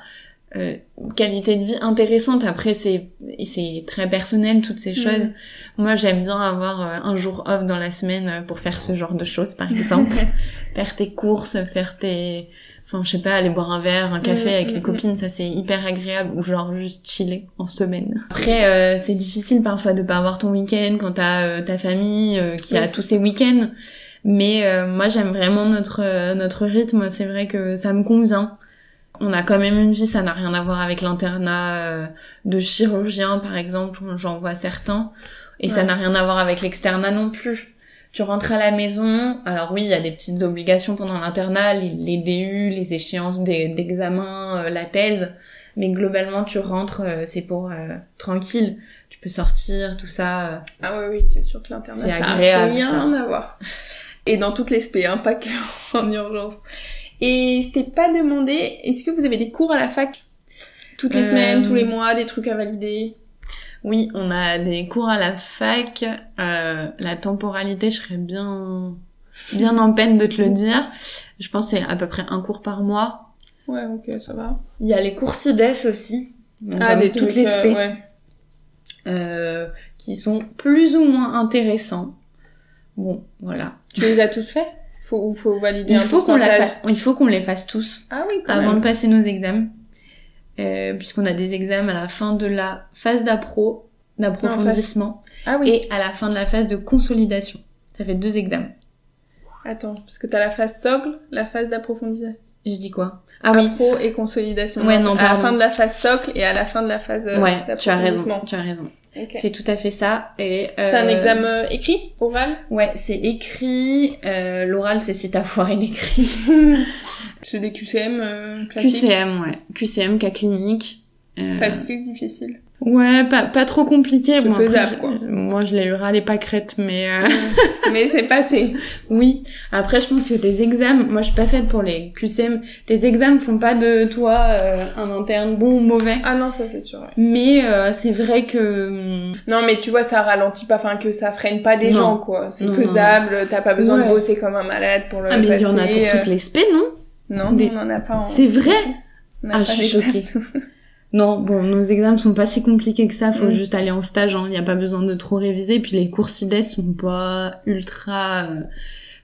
Euh, qualité de vie intéressante. Après, c'est c'est très personnel toutes ces choses. Mhm. Moi, j'aime bien avoir euh, un jour off dans la semaine euh, pour faire ce genre de choses, par exemple. faire tes courses, faire tes... Enfin, je sais pas, aller boire un verre, un café Mhm, avec mhm, les copines, ça c'est hyper agréable. Ou genre juste chiller en semaine. Après, euh, c'est difficile parfois de pas avoir ton week-end quand t'as euh, ta famille qui Oui, a tous ses week-ends. Mais euh, moi, j'aime vraiment notre, euh, notre rythme. C'est vrai que ça me convient. On a quand même une vie, ça n'a rien à voir avec l'internat euh, de chirurgien, par exemple. J'en vois certains. Et ça n'a rien à voir avec l'externat non plus. Tu rentres à la maison, alors oui, il y a des petites obligations pendant l'internat, les, les DU, les échéances d'examen, euh, la thèse, mais globalement tu rentres, euh, c'est pour euh, tranquille, tu peux sortir, tout ça. euh. Ah oui, oui, c'est sûr que l'internat, ça a agréable, rien ça. à voir. Et dans toutes les spé, hein, pas que en urgence. Et je t'ai pas demandé, est-ce que vous avez des cours à la fac? Toutes les Euh, semaines, tous les mois, des trucs à valider? Oui, on a des cours à la fac, euh, la temporalité, je serais bien... bien en peine de te le dire. Je pense que c'est à peu près un cours par mois. Ouais, ok, ça va. Il y a les cours CIDES aussi. Donc, Ah, des toutes trucs, les euh, ouais. euh, qui sont plus ou moins intéressants. Bon, voilà. Tu les as tous faits? Faut, faut valider Il un faut qu'on il faut qu'on les fasse tous Ah oui, quand avant de passer nos examens. Euh, puisqu'on a des examens à la fin de la phase d'appro, d'approfondissement, Ah oui. et à la fin de la phase de consolidation. Ça fait deux examens. Attends, parce que t'as la phase socle, la phase d'approfondissement. Je dis quoi? Ah oui, Appro et consolidation. Ouais, non, à la pardon. fin de la phase socle et à la fin de la phase euh, ouais, tu as raison, tu as raison. C'est tout à fait ça. Et C'est un euh, examen écrit, oral? Ouais, c'est écrit. Euh, L'oral, c'est si t'as foiré l'écrit. C'est des QCM euh, classiques? QCM, ouais. QCM, cas clinique. Euh, Facile, difficile. Ouais, pas, pas trop compliqué. Après, faisable, quoi. Moi, je l'ai eu ras les pâquerettes, mais euh, Mais c'est passé. oui. Après, je pense que tes examens, moi, je suis pas faite pour les QCM. Tes examens font pas de toi euh, un interne bon ou mauvais. Ah non, ça c'est sûr. ouais. Mais euh, c'est vrai que hum, Non, mais tu vois, ça ralentit pas, enfin que ça freine pas des Non. gens, quoi. C'est faisable, t'as pas besoin de bosser comme un malade pour le ah mais il y en a pour euh, toutes les spé, non? Non, des- on en a pas en... C'est vrai? Ah, je suis choquée. Non, bon, nos examens sont pas si compliqués que ça, faut Mm. juste aller en stage, hein. y a pas besoin de trop réviser, puis les cours CIDES sont pas ultra... euh,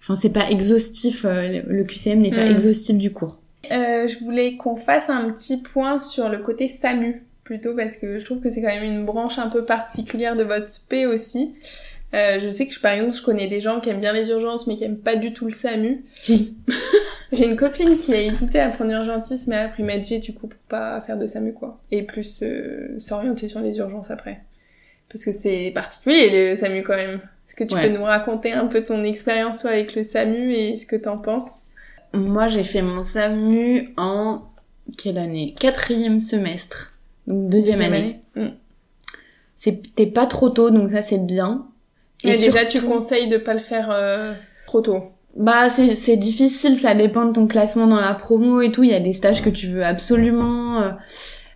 Enfin, c'est pas exhaustif, euh, le QCM n'est pas Mm. exhaustif du cours. Euh, je voulais qu'on fasse un petit point sur le côté SAMU, plutôt, parce que je trouve que c'est quand même une branche un peu particulière de votre spé aussi. Euh, je sais que, je- par exemple, je connais des gens qui aiment bien les urgences, mais qui aiment pas du tout le SAMU. Qui J'ai une copine qui a hésité à prendre urgentiste, mais elle a pris Medj, du coup, pour pas faire de SAMU, quoi. Et plus euh, s'orienter sur les urgences après. Parce que c'est particulier, le SAMU, quand même. Est-ce que tu Ouais. peux nous raconter un peu ton expérience, avec le SAMU et ce que t'en penses? Moi, j'ai fait mon SAMU en... Quelle année? Quatrième semestre. Donc deuxième, année. Mm. C'était pas trop tôt, donc ça c'est bien. Et, déjà, surtout- tu conseilles de pas le faire euh, trop tôt. Bah c'est c'est difficile, ça dépend de ton classement dans la promo et tout. Il y a des stages que tu veux absolument. euh,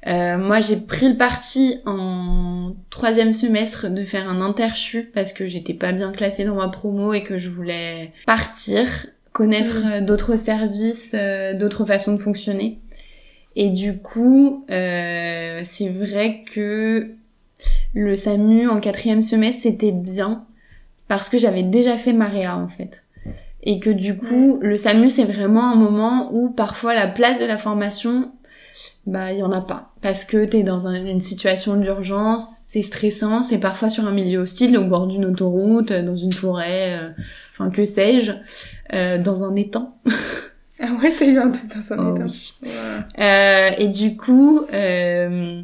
euh, moi j'ai pris le parti en troisième semestre de faire un interchu parce que j'étais pas bien classée dans ma promo et que je voulais partir, connaître Mm. d'autres services, euh, d'autres façons de fonctionner. Et du coup, euh, c'est vrai que le SAMU en quatrième semestre c'était bien parce que j'avais déjà fait Maréa en fait. Et que du coup, le SAMU, c'est vraiment un moment où parfois la place de la formation, bah, il y en a pas. Parce que t'es dans un- une situation d'urgence, c'est stressant, c'est parfois sur un milieu hostile, au bord d'une autoroute, dans une forêt, euh, enfin, que sais-je, euh, dans un étang. Ah ouais, t'as eu un truc dans son Oh état. oui. Ouais. Euh, et du coup, euh,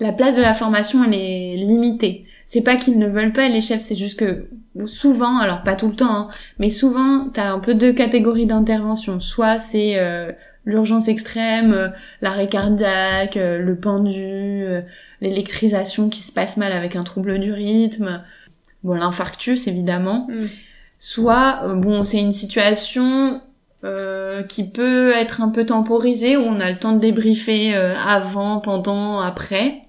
la place de la formation, elle est limitée. C'est pas qu'ils ne veulent pas les chefs, c'est juste que souvent, alors pas tout le temps, hein, mais souvent, t'as un peu deux catégories d'intervention. Soit c'est euh, l'urgence extrême, euh, l'arrêt cardiaque, euh, le pendu, euh, l'électrisation qui se passe mal avec un trouble du rythme, bon l'infarctus évidemment. Mm. Soit, bon, c'est une situation euh, qui peut être un peu temporisée, où on a le temps de débriefer euh, avant, pendant, après.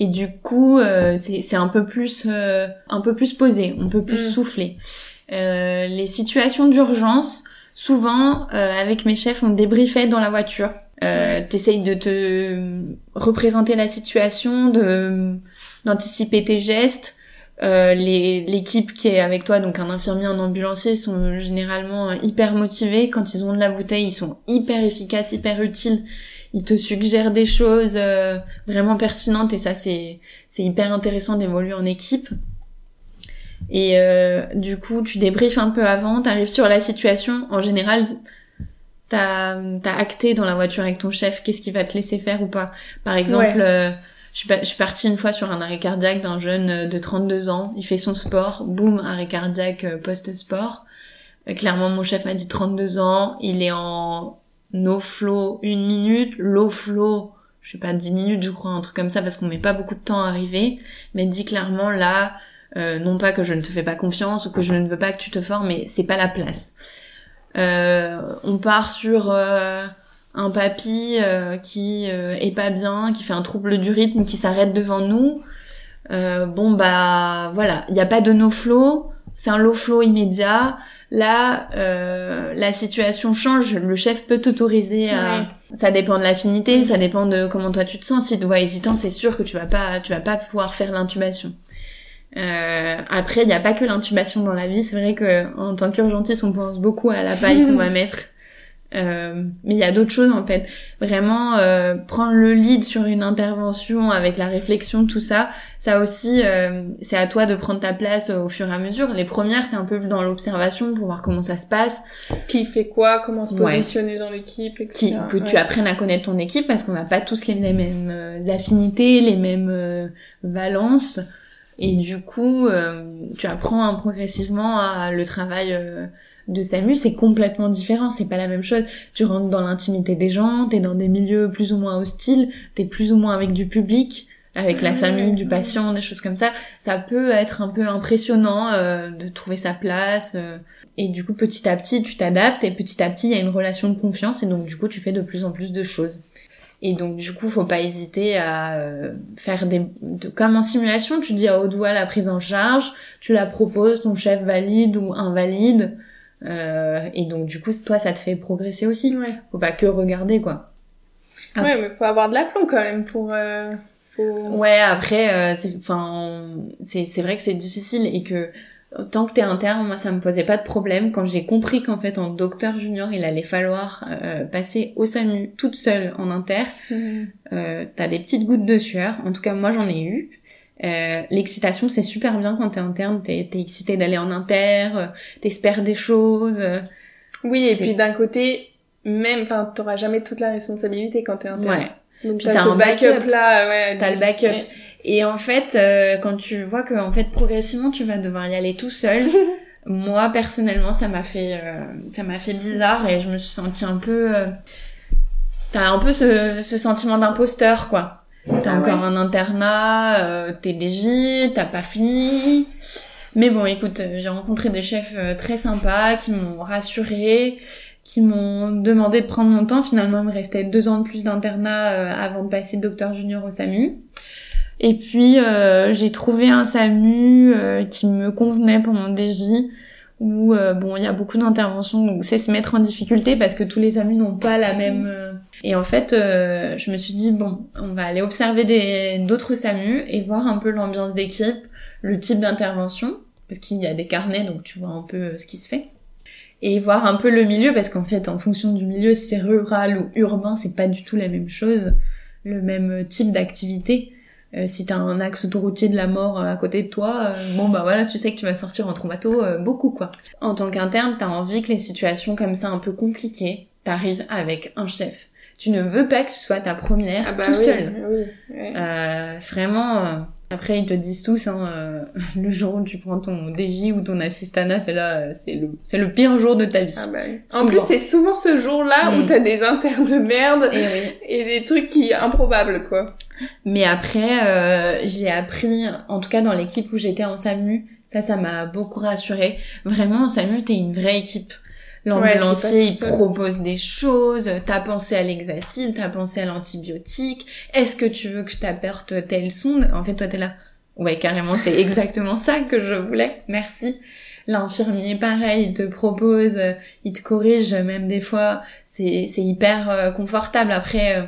Et du coup, euh, c'est un peu plus euh, un peu plus posé, on peut plus Mm. souffler. Euh, les situations d'urgence, souvent euh, avec mes chefs, on débriefait dans la voiture. Euh, T'essayes de te représenter la situation, de d'anticiper tes gestes. Euh, L'équipe qui est avec toi, donc un infirmier, un ambulancier, sont généralement hyper motivés. Quand ils ont de la bouteille, ils sont hyper efficaces, hyper utiles. Ils te suggèrent des choses euh, vraiment pertinentes et ça c'est c'est hyper intéressant d'évoluer en équipe. Et euh, du coup, tu débriefes un peu avant, t'arrives sur la situation. En général, t'as as acté dans la voiture avec ton chef qu'est-ce qu'il va te laisser faire ou pas. Par exemple, Ouais. euh, je, suis pas- je suis partie une fois sur un arrêt cardiaque d'un jeune euh, de 32 ans. Il fait son sport, boum, arrêt cardiaque euh, post-sport. Euh, clairement, mon chef m'a dit 32 ans. Il est en no flow une minute, low flow, je sais pas, 10 minutes, je crois, un truc comme ça, parce qu'on met pas beaucoup de temps à arriver. Mais dit clairement là, euh, non pas que je ne te fais pas confiance ou que je ne veux pas que tu te formes, mais c'est pas la place. Euh, on part sur euh, un papy qui est pas bien, qui fait un trouble du rythme, qui s'arrête devant nous. Bon bah voilà, il n'y a pas de no flow, c'est un low flow immédiat. Là, euh, la situation change. Le chef peut t'autoriser à. Ça dépend de l'affinité, ça dépend de comment toi tu te sens. Si tu vois hésitant, c'est sûr que tu vas pas, tu vas pas pouvoir faire l'intubation. Euh, après, il n'y a pas que l'intubation dans la vie. C'est vrai que en tant qu'urgentiste, on pense beaucoup à la paille qu'on va mettre euh, mais il y a d'autres choses en fait. Vraiment euh, prendre le lead sur une intervention avec la réflexion, tout ça, ça aussi, euh, c'est à toi de prendre ta place au fur et à mesure. Les premières, t'es un peu dans l'observation pour voir comment ça se passe. Qui fait quoi, comment se positionner dans l'équipe, etc. que tu apprennes à connaître ton équipe parce qu'on n'a pas tous les mêmes affinités, les mêmes valences. Et du coup, tu apprends progressivement à le travail de SAMU, c'est complètement différent, c'est pas la même chose. Tu rentres dans l'intimité des gens, t'es dans des milieux plus ou moins hostiles, t'es plus ou moins avec du public, avec la famille du patient, des choses comme ça. Ça peut être un peu impressionnant euh, de trouver sa place. Euh, et du coup, petit à petit, tu t'adaptes et petit à petit, il y a une relation de confiance et donc du coup, tu fais de plus en plus de choses. Et donc du coup, faut pas hésiter à euh, faire des comme en simulation, tu dis à haute voix la prise en charge, tu la proposes, ton chef valide ou invalide. Euh, et donc du coup, toi, ça te fait progresser aussi. Ouais. Faut pas que regarder quoi. Ah. Ouais, mais faut avoir de l'aplomb quand même pour. Euh, Ouais, après, euh, c'est, enfin, c'est, c'est vrai que c'est difficile et que tant que t'es interne, moi, ça me posait pas de problème. Quand j'ai compris qu'en fait, en docteur junior, il allait falloir euh, passer au SAMU toute seule en inter, mmh. euh, t'as des petites gouttes de sueur. En tout cas, moi, j'en ai eu. Euh, l'excitation, c'est super bien quand t'es interne, t'es es excité d'aller en inter, euh, t'espères des choses. Euh, oui, et puis d'un côté, même, enfin, t'auras jamais toute la responsabilité quand t'es interne. Ouais. Donc t'as un backup, là, ouais. T'as le backup. Et en fait, quand tu vois que en fait progressivement tu vas devoir y aller tout seul, moi personnellement ça m'a fait ça m'a fait bizarre et je me suis sentie un peu t'as un peu ce, ce sentiment d'imposteur quoi T'as ah encore un internat, euh, t'es DJ, t'as pas fini. Mais bon, écoute, euh, j'ai rencontré des chefs euh, très sympas qui m'ont rassuré, qui m'ont demandé de prendre mon temps. Finalement, il me restait deux ans de plus d'internat euh, avant de passer docteur junior au SAMU. Et puis, j'ai trouvé un SAMU qui me convenait pour mon DJ où euh, bon il y a beaucoup d'interventions donc c'est se mettre en difficulté parce que tous les amis n'ont pas la même euh, et en fait euh, je me suis dit bon on va aller observer d'autres SAMU et voir un peu l'ambiance d'équipe le type d'intervention parce qu'il y a des carnets donc tu vois un peu ce qui se fait et voir un peu le milieu parce qu'en fait en fonction du milieu si c'est rural ou urbain c'est pas du tout la même chose le même type d'activité euh, si t'as un axe autoroutier de la mort euh, à côté de toi, euh, bon bah voilà, tu sais que tu vas sortir en traumato beaucoup quoi. En tant qu'interne, t'as envie que les situations comme ça un peu compliquées, t'arrives avec un chef. Tu ne veux pas que ce soit ta première ah bah tout seul. Oui, vraiment après, ils te disent tous, hein, euh, le jour où tu prends ton DJ ou ton assistana, c'est là, c'est le, c'est le pire jour de ta vie. Ah bah en plus, c'est souvent ce jour-là où mm. t'as des internes de merde et, et, des trucs qui improbables, quoi. Mais après, euh, j'ai appris, en tout cas dans l'équipe où j'étais en SAMU, ça, ça m'a beaucoup rassurée. Vraiment, en SAMU, t'es une vraie équipe. L'ambulancier, il propose des choses. T'as pensé à l'exacil, t'as pensé à l'antibiotique. Est-ce que tu veux que je t'apporte telle sonde? En fait, toi, t'es là. Ouais, carrément, c'est exactement ça que je voulais. Merci. L'infirmier, pareil, il te propose, il te corrige, même des fois, c'est, c'est hyper euh, confortable. Après, euh,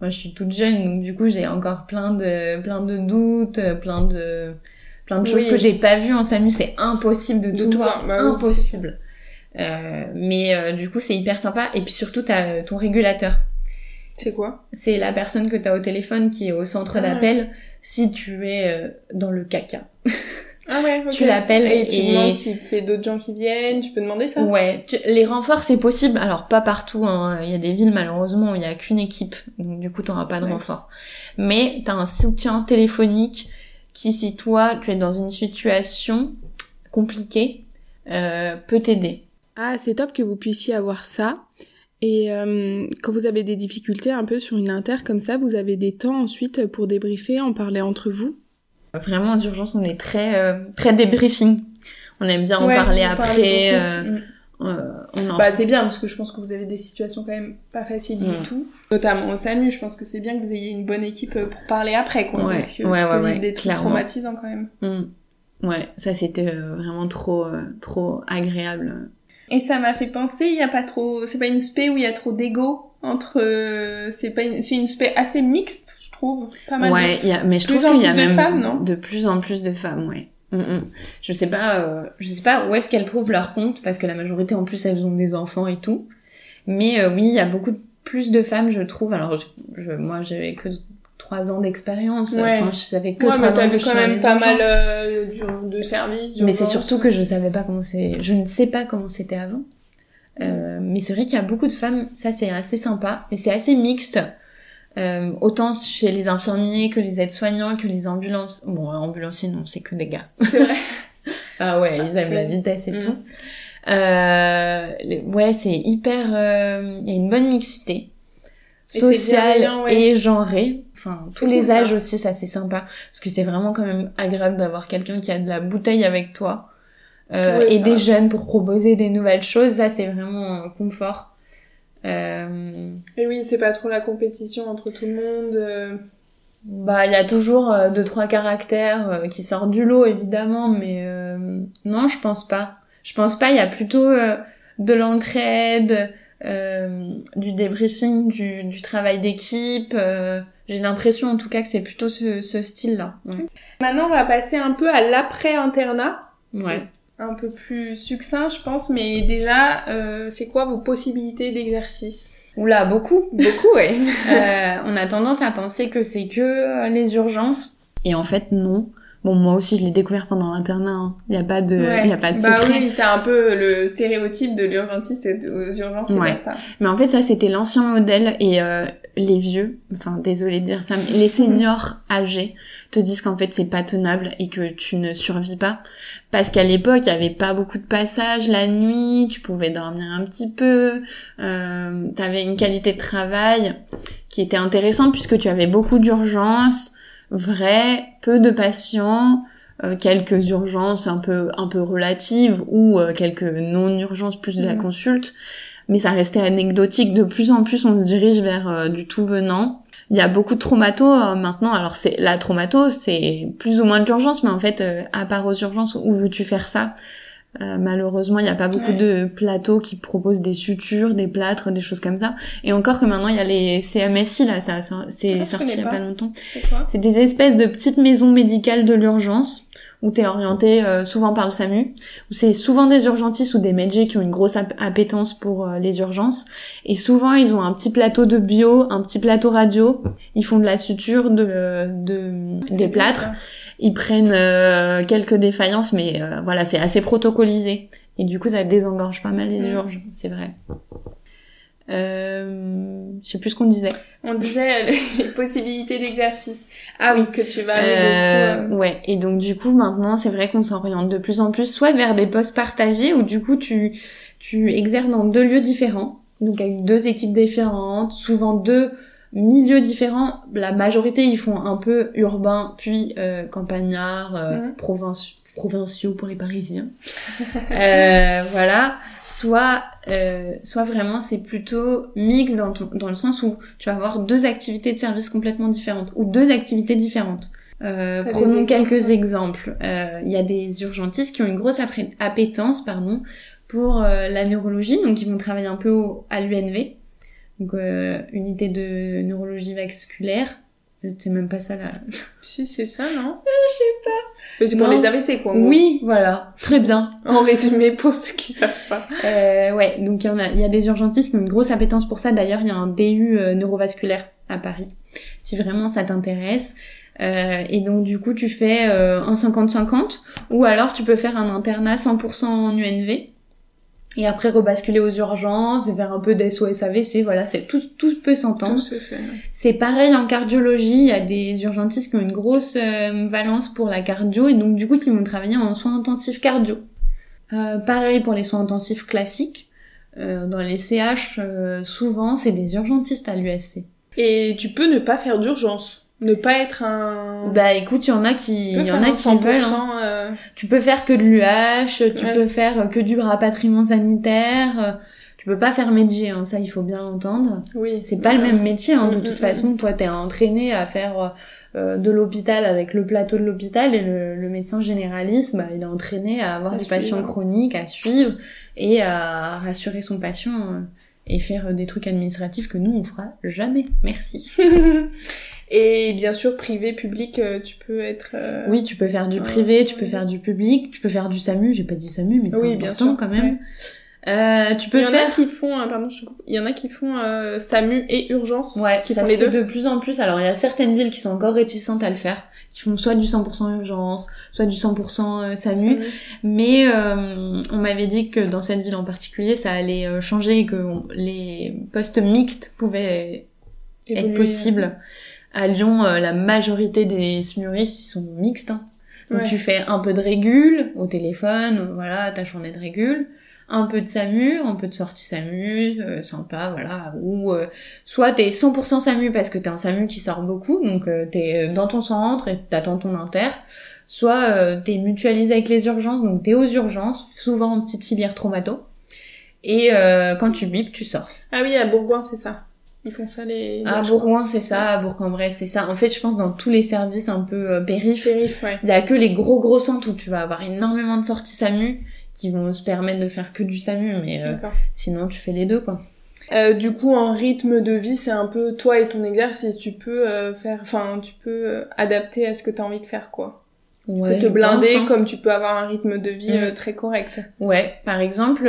moi, je suis toute jeune, donc du coup, j'ai encore plein de, plein de doutes, plein de, plein de choses que j'ai pas vues en SAMU. C'est impossible de, tout voir. Bah impossible. Euh, mais euh, du coup, c'est hyper sympa. Et puis surtout, t'as euh, ton régulateur. C'est quoi? C'est la personne que t'as au téléphone qui est au centre ah d'appel si tu es dans le caca. Ah ouais, Tu l'appelles et, tu demandes s'il y a d'autres gens qui viennent, tu peux demander ça? Ouais, les renforts c'est possible, alors pas partout, hein. il y a des villes malheureusement où il y a qu'une équipe, donc du coup t'auras pas de renfort. Mais t'as un soutien téléphonique qui si toi tu es dans une situation compliquée, euh, peut t'aider. Ah, c'est top que vous puissiez avoir ça. Et euh, quand vous avez des difficultés un peu sur une inter comme ça, vous avez des temps ensuite pour débriefer, en parler entre vous Vraiment, en urgence, on est très, euh, très débriefing. On aime bien en parler après. Euh, mm. Bah, c'est bien parce que je pense que vous avez des situations quand même pas faciles du mm. tout. Notamment au SAMU, je pense que c'est bien que vous ayez une bonne équipe pour parler après, quoi. Ouais, parce que ouais, ouais, des trucs traumatisants quand même. Mm. Ouais, ça c'était vraiment trop, trop agréable. Et ça m'a fait penser, il y a pas trop, c'est pas une spé où il y a trop d'ego entre, euh, c'est pas une, c'est une spé assez mixte, je trouve. Pas mal. Ouais, de... y a, mais je trouve qu'il y a plus de même femmes, non de plus en plus de femmes, ouais. Mm, mm. Je sais pas, euh, je sais pas où est-ce qu'elles trouvent leur compte parce que la majorité en plus elles ont des enfants et tout. Mais euh, oui, il y a beaucoup plus de femmes, je trouve. Alors je, je- moi, j'avais que trois ans d'expérience. Ouais. Enfin, je savais que Ouais, trois mais ans je quand même pas mal euh, de services. Mais c'est surtout que je savais pas comment c'est. Je ne sais pas comment c'était avant. Euh, mais c'est vrai qu'il y a beaucoup de femmes, ça c'est assez sympa, mais c'est assez mixte. Euh, autant chez les infirmiers que les aides-soignants, que les ambulances. Bon, ambulanciers, non, c'est que des gars. C'est vrai. Ah ouais, ils aiment la vitesse et Mm. tout. Euh, les- ouais, c'est hyper. euh, Il y a une bonne mixité sociale bienveillant, ouais. et genrée. Enfin, tous les ça. âges aussi, ça c'est sympa. Parce que c'est vraiment quand même agréable d'avoir quelqu'un qui a de la bouteille avec toi. Euh, et des va. jeunes pour proposer des nouvelles choses, ça c'est vraiment un confort. Euh, Et oui, c'est pas trop la compétition entre tout le monde. euh, Bah, il y a toujours euh, deux trois caractères euh, qui sortent du lot évidemment, mais euh, non, je pense pas. Je pense pas. Il y a plutôt de l'entraide, euh, du débriefing, du, du travail d'équipe. J'ai l'impression en tout cas que c'est plutôt ce, ce style-là. Maintenant, on va passer un peu à l'après-internat. ouais. Un peu plus succinct, je pense, mais déjà, euh, c'est quoi vos possibilités d'exercice? Oula, beaucoup. Beaucoup, ouais. Euh, on a tendance à penser que c'est que euh, les urgences. Et en fait, non. Bon, moi aussi, je l'ai découvert pendant l'internat. hein. Il n'y a pas de, il y a pas de bah secret. oui, t'as un peu le stéréotype de l'urgentiste et de- aux urgences, Ouais. basta. Mais en fait, ça, c'était l'ancien modèle et euh, les vieux, enfin, désolé de dire ça, mais les seniors âgés te disent qu'en fait, c'est pas tenable et que tu ne survis pas. Parce qu'à l'époque, il y avait pas beaucoup de passages la nuit, tu pouvais dormir un petit peu, euh, t'avais une qualité de travail qui était intéressante puisque tu avais beaucoup d'urgences, vraies, peu de patients, euh, quelques urgences un peu un peu relatives ou euh, quelques non-urgences plus de la Mhm. consulte mais ça restait anecdotique. De plus en plus, on se dirige vers euh, du tout venant. Il y a beaucoup de traumato euh, maintenant. Alors c'est la traumato, c'est plus ou moins de l'urgence, mais en fait, euh, à part aux urgences, où veux-tu faire ça? Euh, Malheureusement, il n'y a pas beaucoup Ouais. de plateaux qui proposent des sutures, des plâtres, des choses comme ça. Et encore que maintenant, il y a les CMSI là, ça, ça- c'est Ah, sorti il y a pas longtemps. C'est quoi? C'est des espèces de petites maisons médicales de l'urgence où t'es orienté euh, souvent par le SAMU, où c'est souvent des urgentistes ou des médecins qui ont une grosse ap- appétence pour euh, les urgences. Et souvent, ils ont un petit plateau de bio, un petit plateau radio. Ils font de la suture, de, de C'est des plâtres. Ils prennent euh, quelques défaillances, mais euh, voilà, c'est assez protocolisé. Et du coup, ça désengorge pas mal les Mm. urgences, c'est vrai. Euh, je sais plus ce qu'on disait. On disait euh, les possibilités d'exercice. Ah oui. Que tu vas Euh, beaucoup. euh, Ouais, et donc du coup maintenant c'est vrai qu'on s'oriente de plus en plus soit vers des postes partagés où du coup tu tu exerces dans deux lieux différents, donc avec deux équipes différentes, souvent deux milieux différents. La majorité ils font un peu urbain puis euh, campagnard, euh, Mhm. provinci- provinciaux pour les Parisiens. Euh, voilà, soit euh, soit vraiment c'est plutôt mix dans ton- dans le sens où tu vas avoir deux activités de service complètement différentes ou deux activités différentes. Euh, prenons exemples quelques exemples. Euh, Il y a des urgentistes qui ont une grosse appétence pardon pour la neurologie, donc ils vont travailler un peu au- à l'UNV, donc euh, unité de neurologie vasculaire. C'est même pas ça là. Si, c'est ça, non? Je sais pas. C'est pour les AVC, quoi. Oui, voilà, très bien. En résumé, pour ceux qui savent pas. Euh, ouais, donc il y en a, il y a des urgentistes qui ont une grosse appétence pour ça. D'ailleurs, il y a un DU euh, neurovasculaire à Paris, si vraiment ça t'intéresse. Euh, et donc du coup, tu fais euh, un 50-50, ou alors tu peux faire un internat 100% en UNV. Et après rebasculer aux urgences et faire un peu d'SOS AVC, voilà, c'est tout, tout peut s'entendre. Tout se fait. ouais. C'est pareil en cardiologie, il y a des urgentistes qui ont une grosse euh, valence pour la cardio et donc du coup qui vont travailler en soins intensifs cardio. Euh, pareil pour les soins intensifs classiques. Euh, dans les CH, euh, souvent c'est des urgentistes à l'USC. Et tu peux ne pas faire d'urgence. Ne pas être un... Bah écoute, il y en a qui, il y en a qui veulent. hein. 100%, euh, Tu peux faire que de l'UH, tu Ouais. peux faire que du rapatriement sanitaire, euh, tu peux pas faire métier, hein, ça il faut bien entendre. Oui. C'est pas le même métier, hein, de Mm, toute mm, façon. Toi, t'es entraîné à faire euh, de l'hôpital avec le plateau de l'hôpital et le, le médecin généraliste, bah, il est entraîné à avoir À des suivre. patients chroniques, à suivre et à rassurer son patient euh, et faire euh, des trucs administratifs que nous on fera jamais. Merci. Et bien sûr, privé, public, euh, tu peux être. euh, Oui, tu peux faire du Ouais. privé, tu peux faire du public, tu peux faire du SAMU. J'ai pas dit SAMU, mais c'est Oui, bien sûr, quand même. Euh, tu peux Il y en a qui font, euh, pardon, je te coupe. Il y en a qui font euh, SAMU et urgence. Ouais, qui ça font les deux. de plus en plus. Alors, il y a certaines villes qui sont encore réticentes à le faire, qui font soit du 100% urgence, soit du 100% euh, SAMU. Mais euh, on m'avait dit que dans cette ville en particulier, ça allait euh, changer et que on- les postes mixtes pouvaient être possibles. À Lyon, euh, la majorité des SMURistes, ils sont mixtes. hein. Donc Ouais. tu fais un peu de régule au téléphone, euh, voilà, ta journée de régule, un peu de SAMU, un peu de sortie SAMU, euh, sympa, voilà, ou euh, soit t'es 100% SAMU parce que t'es un SAMU qui sort beaucoup, donc euh, t'es dans ton centre et t'attends ton inter, soit euh, t'es mutualisé avec les urgences, donc t'es aux urgences, souvent en petite filière traumato, et euh, quand tu bipes, tu sors. Ah oui, à Bourgoin, c'est ça. Ils font ça les. À Bourgoin, c'est ça, à Bourg-en-Bresse, c'est ça. En fait, je pense dans tous les services un peu euh, périph', Shérif, ouais. il y a que les gros gros centres où tu vas avoir énormément de sorties SAMU qui vont se permettre de faire que du SAMU, mais euh, sinon tu fais les deux quoi. Euh, du coup, en rythme de vie, c'est un peu toi et ton exercice. Tu peux euh, faire, enfin, tu peux adapter à ce que tu as envie de faire, quoi. Tu Ouais, peux te blinder pense, hein. comme tu peux avoir un rythme de vie Mm. euh, très correct. Ouais, par exemple,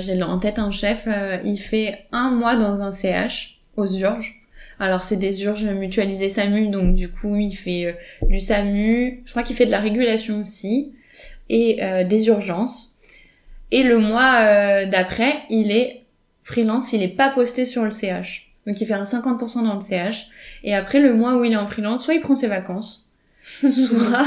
j'ai en tête un chef, il fait un mois dans un CH aux urges. Alors c'est des urges mutualisées SAMU, donc du coup il fait euh, du SAMU, je crois qu'il fait de la régulation aussi, et euh, des urgences. Et le mois euh, d'après, il est freelance, il est pas posté sur le CH. Donc il fait un 50% dans le CH. Et après le mois où il est en freelance, soit il prend ses vacances, soit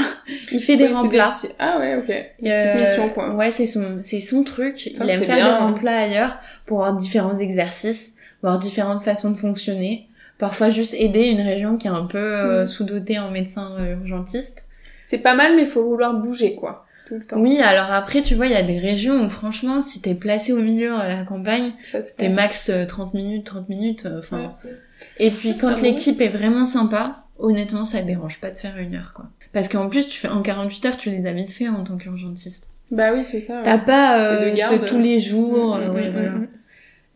il fait des Soit remplats. petits- Ah ouais, ok. Une Euh, petite mission, quoi. Ouais, c'est son, c'est son truc. Il aime faire bien, des hein. remplats ailleurs pour avoir différents exercices, voir différentes façons de fonctionner. Parfois juste aider une région qui est un peu euh, Mm. sous-dotée en médecins euh, urgentistes. C'est pas mal, mais il faut vouloir bouger, quoi. Tout le temps. Oui, alors après, tu vois, il y a des régions où franchement, si t'es placé au milieu à la campagne, t'es max euh, 30 minutes, 30 minutes, euh, enfin. Ouais. Et puis quand l'équipe est vraiment sympa, honnêtement, ça te dérange pas de faire une heure, quoi. Parce qu'en plus, tu fais en 48 heures, tu les as vite fait en tant qu'urgentiste. Bah oui, c'est ça. ouais. T'as pas euh, de ce tous les jours, Mm, euh, mm, ouais, mm, voilà.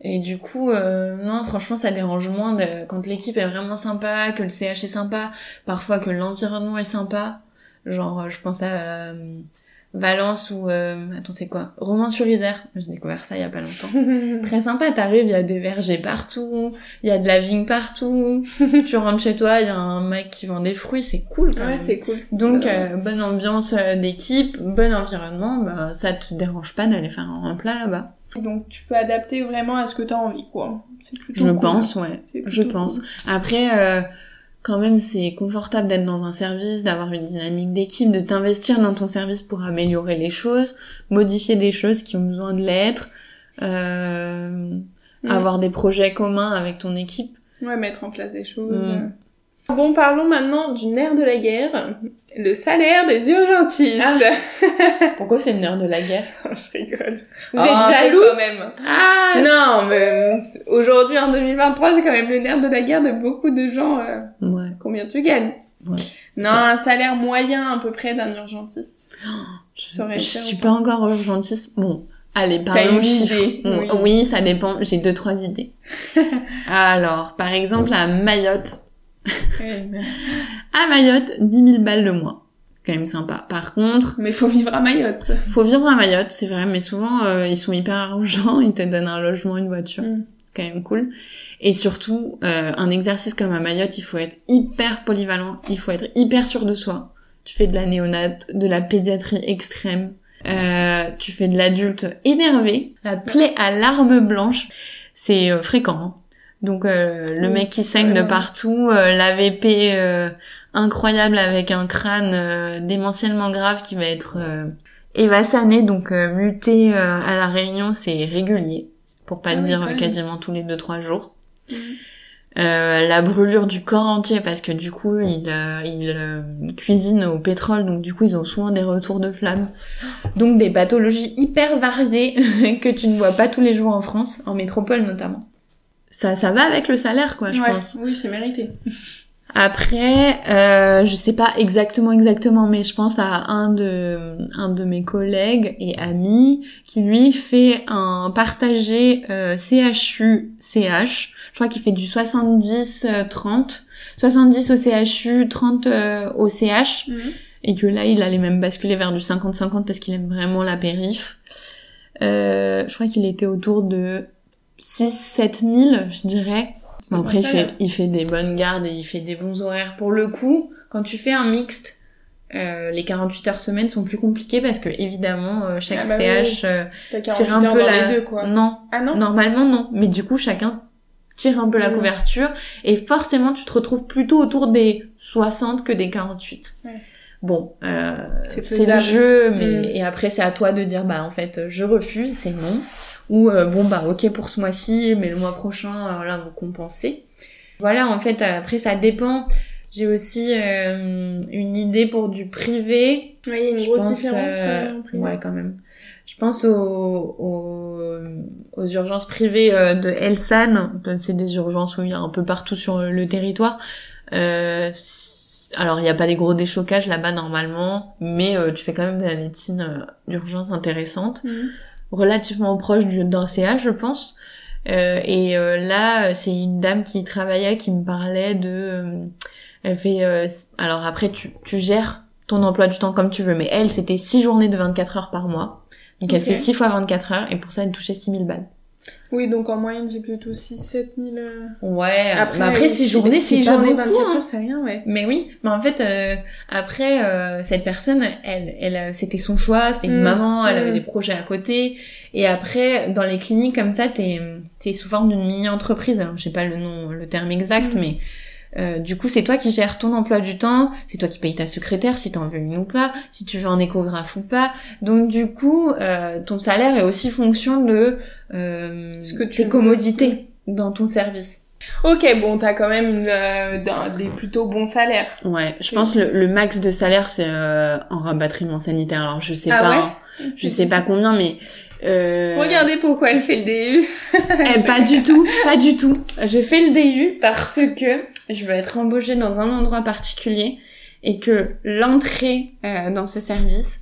Et du coup, euh, non, franchement, ça dérange moins de, quand l'équipe est vraiment sympa, que le CH est sympa, parfois que l'environnement est sympa. Genre, euh, je pense à euh, Valence ou... Euh, attends, c'est quoi? Romans-sur-Isère. J'ai découvert ça il y a pas longtemps. Très sympa, t'arrives, il y a des vergers partout, il y a de la vigne partout. tu rentres chez toi, il y a un mec qui vend des fruits, c'est cool quand Ouais, même. c'est cool. Donc, bonne ambiance d'équipe, bon environnement, bah, ça te dérange pas d'aller faire un plat là-bas. Donc tu peux adapter vraiment à ce que t'as envie, quoi. Je cool. pense, ouais. Je pense. cool. Après, euh, quand même, c'est confortable d'être dans un service, d'avoir une dynamique d'équipe, de t'investir dans ton service pour améliorer les choses, modifier des choses qui ont besoin de l'être, euh, Mm. avoir des projets communs avec ton équipe. Ouais, mettre en place des choses. Mm. Bon, parlons maintenant du nerf de la guerre, le salaire des urgentistes. Pourquoi c'est une heure de la guerre? Je rigole. Vous Oh, êtes peu jaloux? quand même. Ah Non, mais aujourd'hui en 2023, c'est quand même le nerf de la guerre de beaucoup de gens. euh, Ouais. combien tu gagnes? Ouais. Non, un salaire moyen à peu près d'un urgentiste. Je, saurais je faire suis pas encore urgentiste. Bon, allez, parlons une chiffres. idée, oui. oui, ça dépend. J'ai deux, trois idées. Alors, par exemple, à Mayotte. À Mayotte, 10 000 balles le mois. Quand même sympa. Par contre, Mais faut vivre à Mayotte. faut vivre à Mayotte, c'est vrai, mais souvent, euh, ils sont hyper arrangeants. Ils te donnent un logement, une voiture. Mm. Quand même cool. Et surtout, euh, un exercice comme à Mayotte, il faut être hyper polyvalent. Il faut être hyper sûr de soi. Tu fais de la néonate, de la pédiatrie extrême. Euh, tu fais de l'adulte énervé. La plaie à larmes blanches, c'est euh, fréquent. hein. Donc euh, le Oui, mec qui saigne de partout, euh, l'AVP euh, incroyable avec un crâne euh, démentiellement grave qui va être euh, évassané, donc euh, muté euh, à la Réunion, c'est régulier, pour pas Ah oui, dire quasiment tous les deux trois jours. Mm. Euh, la brûlure du corps entier parce que du coup ils, euh, ils euh, cuisinent au pétrole donc du coup ils ont souvent des retours de flammes donc des pathologies hyper variées que tu ne vois pas tous les jours en France en métropole notamment ça ça va avec le salaire quoi je Ouais, pense Oui, c'est mérité. après, euh, je sais pas exactement exactement, mais je pense à un de un de mes collègues et amis qui lui fait un partagé euh, CHU CH. Je crois qu'il fait du 70 euh, 30, 70 au CHU, 30 euh, au CH et que là il allait même basculer vers du 50-50 parce qu'il aime vraiment la périph. Euh, je crois qu'il était autour de 6-7 000, je dirais. Bon après, il fait, il fait des bonnes gardes et il fait des bons horaires. Pour le coup, quand tu fais un mixte, euh, les 48 heures semaine sont plus compliquées parce que évidemment euh, chaque Ah bah CH euh, tire 48 un peu la les deux, quoi. non Ah non normalement non mais du coup chacun tire un peu la Mm. couverture et forcément tu te retrouves plutôt autour des 60 que des 48 Ouais. bon euh, C'est le jeu mais Mm. et après c'est à toi de dire bah en fait je refuse c'est non ou euh, bon bah ok pour ce mois-ci mais le mois prochain alors là vous compensez voilà en fait après ça dépend j'ai aussi euh, une idée pour du privé Ouais, il y a une je grosse pense, différence. euh, euh, en privé. ouais, quand même. Je pense aux, aux, aux urgences privées de Elsan. C'est des urgences où il y a un peu partout sur le territoire. Euh, alors, il n'y a pas des gros déchocages là-bas normalement, mais euh, tu fais quand même de la médecine d'urgence intéressante, Mhm. Relativement proche du- d'un CA, je pense. Euh, et euh, là, c'est une dame qui travaillait qui me parlait de... euh, elle fait... euh, alors après, tu, tu gères ton emploi du temps comme tu veux, mais elle, c'était 6 journées de 24 heures par mois. Donc elle fait 6 fois 24 heures, et pour ça, elle touchait 6000 balles. Oui, donc en moyenne, c'est plutôt 6-7 000. euh. Ouais, Après, mais après oui, 6 six- journées, c'est pas journées, beaucoup, 24 hein. heures, c'est rien, ouais. Mais oui, mais en fait, euh, après, euh, cette personne, elle, elle, c'était son choix, c'était une Mm, maman, elle mm. avait des projets à côté. Et après, dans les cliniques comme ça, t'es, t'es sous forme d'une mini-entreprise. Alors, je sais pas le nom, le terme exact, Mm. mais euh, du coup, c'est toi qui gères ton emploi du temps, c'est toi qui payes ta secrétaire si t'en veux une ou pas, si tu veux un échographe ou pas. Donc, du coup, euh, ton salaire est aussi fonction de euh, Ce que tu tes veux. commodités dans ton service. Ok, bon, t'as quand même une, euh, des plutôt bons salaires. Ouais, je pense le, le max de salaire c'est euh, en rapatriement sanitaire. Alors je sais Ah pas, ouais? hein, je sais pas combien, mais euh, Regardez pourquoi elle fait le DU. eh, pas du tout, pas du tout. Je fais le DU parce que je veux être embauchée dans un endroit particulier et que l'entrée euh, dans ce service,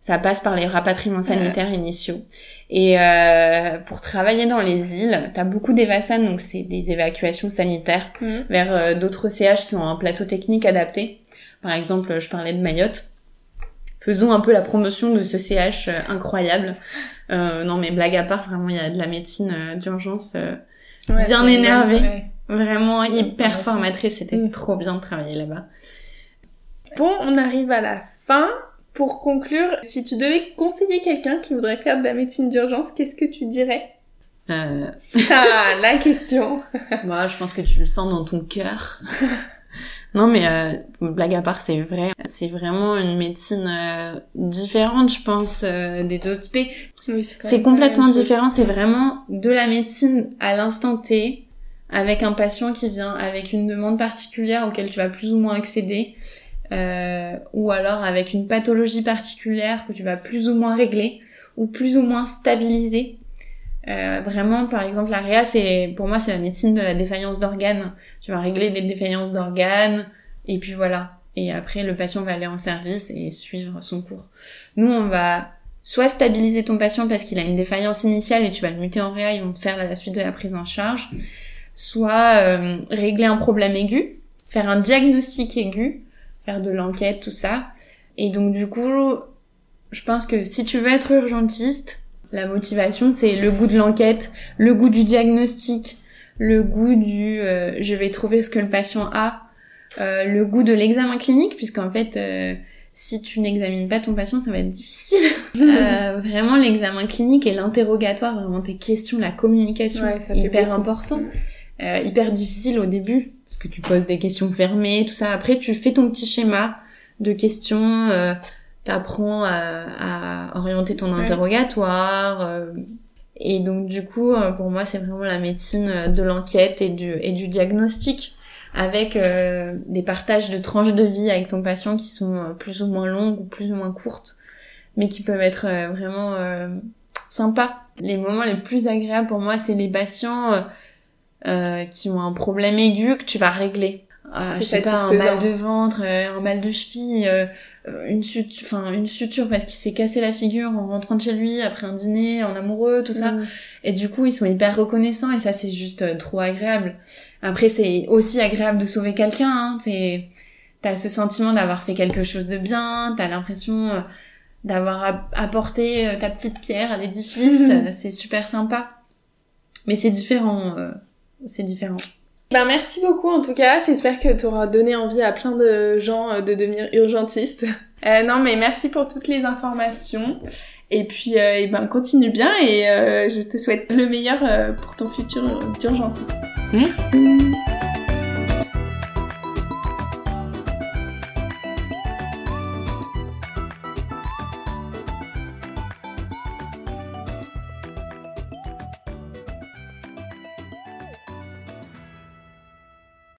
ça passe par les rapatriements sanitaires initiaux. Et euh, pour travailler dans les îles, t'as beaucoup d'évasan, donc c'est des évacuations sanitaires Mhm. vers euh, d'autres CH qui ont un plateau technique adapté. Par exemple, je parlais de Mayotte. Faisons un peu la promotion de ce CH euh, incroyable. Euh, non mais blague à part, vraiment il y a de la médecine euh, d'urgence Ouais, Bien énervée. ouais. vraiment hyper Ouais, formatrice. C'était Mm. trop bien de travailler là-bas. Bon, on arrive à la fin. Pour conclure, si tu devais conseiller quelqu'un qui voudrait faire de la médecine d'urgence, qu'est-ce que tu dirais Euh, Ah, la question moi, je pense que tu le sens dans ton cœur. non mais euh, blague à part, c'est vrai. C'est vraiment une médecine euh, différente, je pense, des autres. Oui, quand C'est complètement différent, c'est vraiment de la médecine à l'instant T, avec un patient qui vient avec une demande particulière auquel tu vas plus ou moins accéder, euh, ou alors avec une pathologie particulière que tu vas plus ou moins régler, ou plus ou moins stabiliser. Euh, vraiment, par exemple, la réa, c'est, pour moi, c'est la médecine de la défaillance d'organes. Tu vas régler des défaillances d'organes, et puis voilà. Et après, le patient va aller en service et suivre son cours. Nous, on va soit stabiliser ton patient parce qu'il a une défaillance initiale et tu vas le muter en réa, ils vont te faire la suite de la prise en charge, soit euh, régler un problème aigu, faire un diagnostic aigu, faire de l'enquête, tout ça. Et donc du coup, je pense que si tu veux être urgentiste, la motivation c'est le goût de l'enquête, le goût du diagnostic, le goût du euh, je vais trouver ce que le patient a, euh, le goût de l'examen clinique, puisqu'en fait, euh, si tu n'examines pas ton patient, ça va être difficile. Euh, vraiment, l'examen clinique et l'interrogatoire, vraiment tes questions, la communication, Ouais, ça hyper important. Euh, hyper difficile au début, parce que tu poses des questions fermées, tout ça. Après, tu fais ton petit schéma de questions, euh, t'apprends à, à orienter ton interrogatoire. euh, Et donc du coup, pour moi, c'est vraiment la médecine de l'enquête et du, et du diagnostic avec des partages de tranches de vie avec ton patient qui sont plus ou moins longues ou plus ou moins courtes, mais qui peuvent être vraiment sympas. Les moments les plus agréables pour moi, c'est les patients euh, qui ont un problème aigu que tu vas régler. Euh, je sais pas, un mal de ventre, euh, un mal de cheville, euh, une suture, enfin une suture parce qu'il s'est cassé la figure en rentrant de chez lui après un dîner, en amoureux, tout ça. Mm. Et du coup, ils sont hyper reconnaissants et ça c'est juste trop agréable. Après, c'est aussi agréable de sauver quelqu'un. Hein. T'as ce sentiment d'avoir fait quelque chose de bien, t'as l'impression d'avoir apporté ta petite pierre à l'édifice. c'est super sympa. Mais c'est différent c'est différent. Ben merci beaucoup en tout cas, j'espère que tu auras donné envie à plein de gens euh, de devenir urgentistes. Euh, non mais merci pour toutes les informations. Et puis euh, et ben continue bien et euh, je te souhaite le meilleur pour ton futur urgentiste. Merci.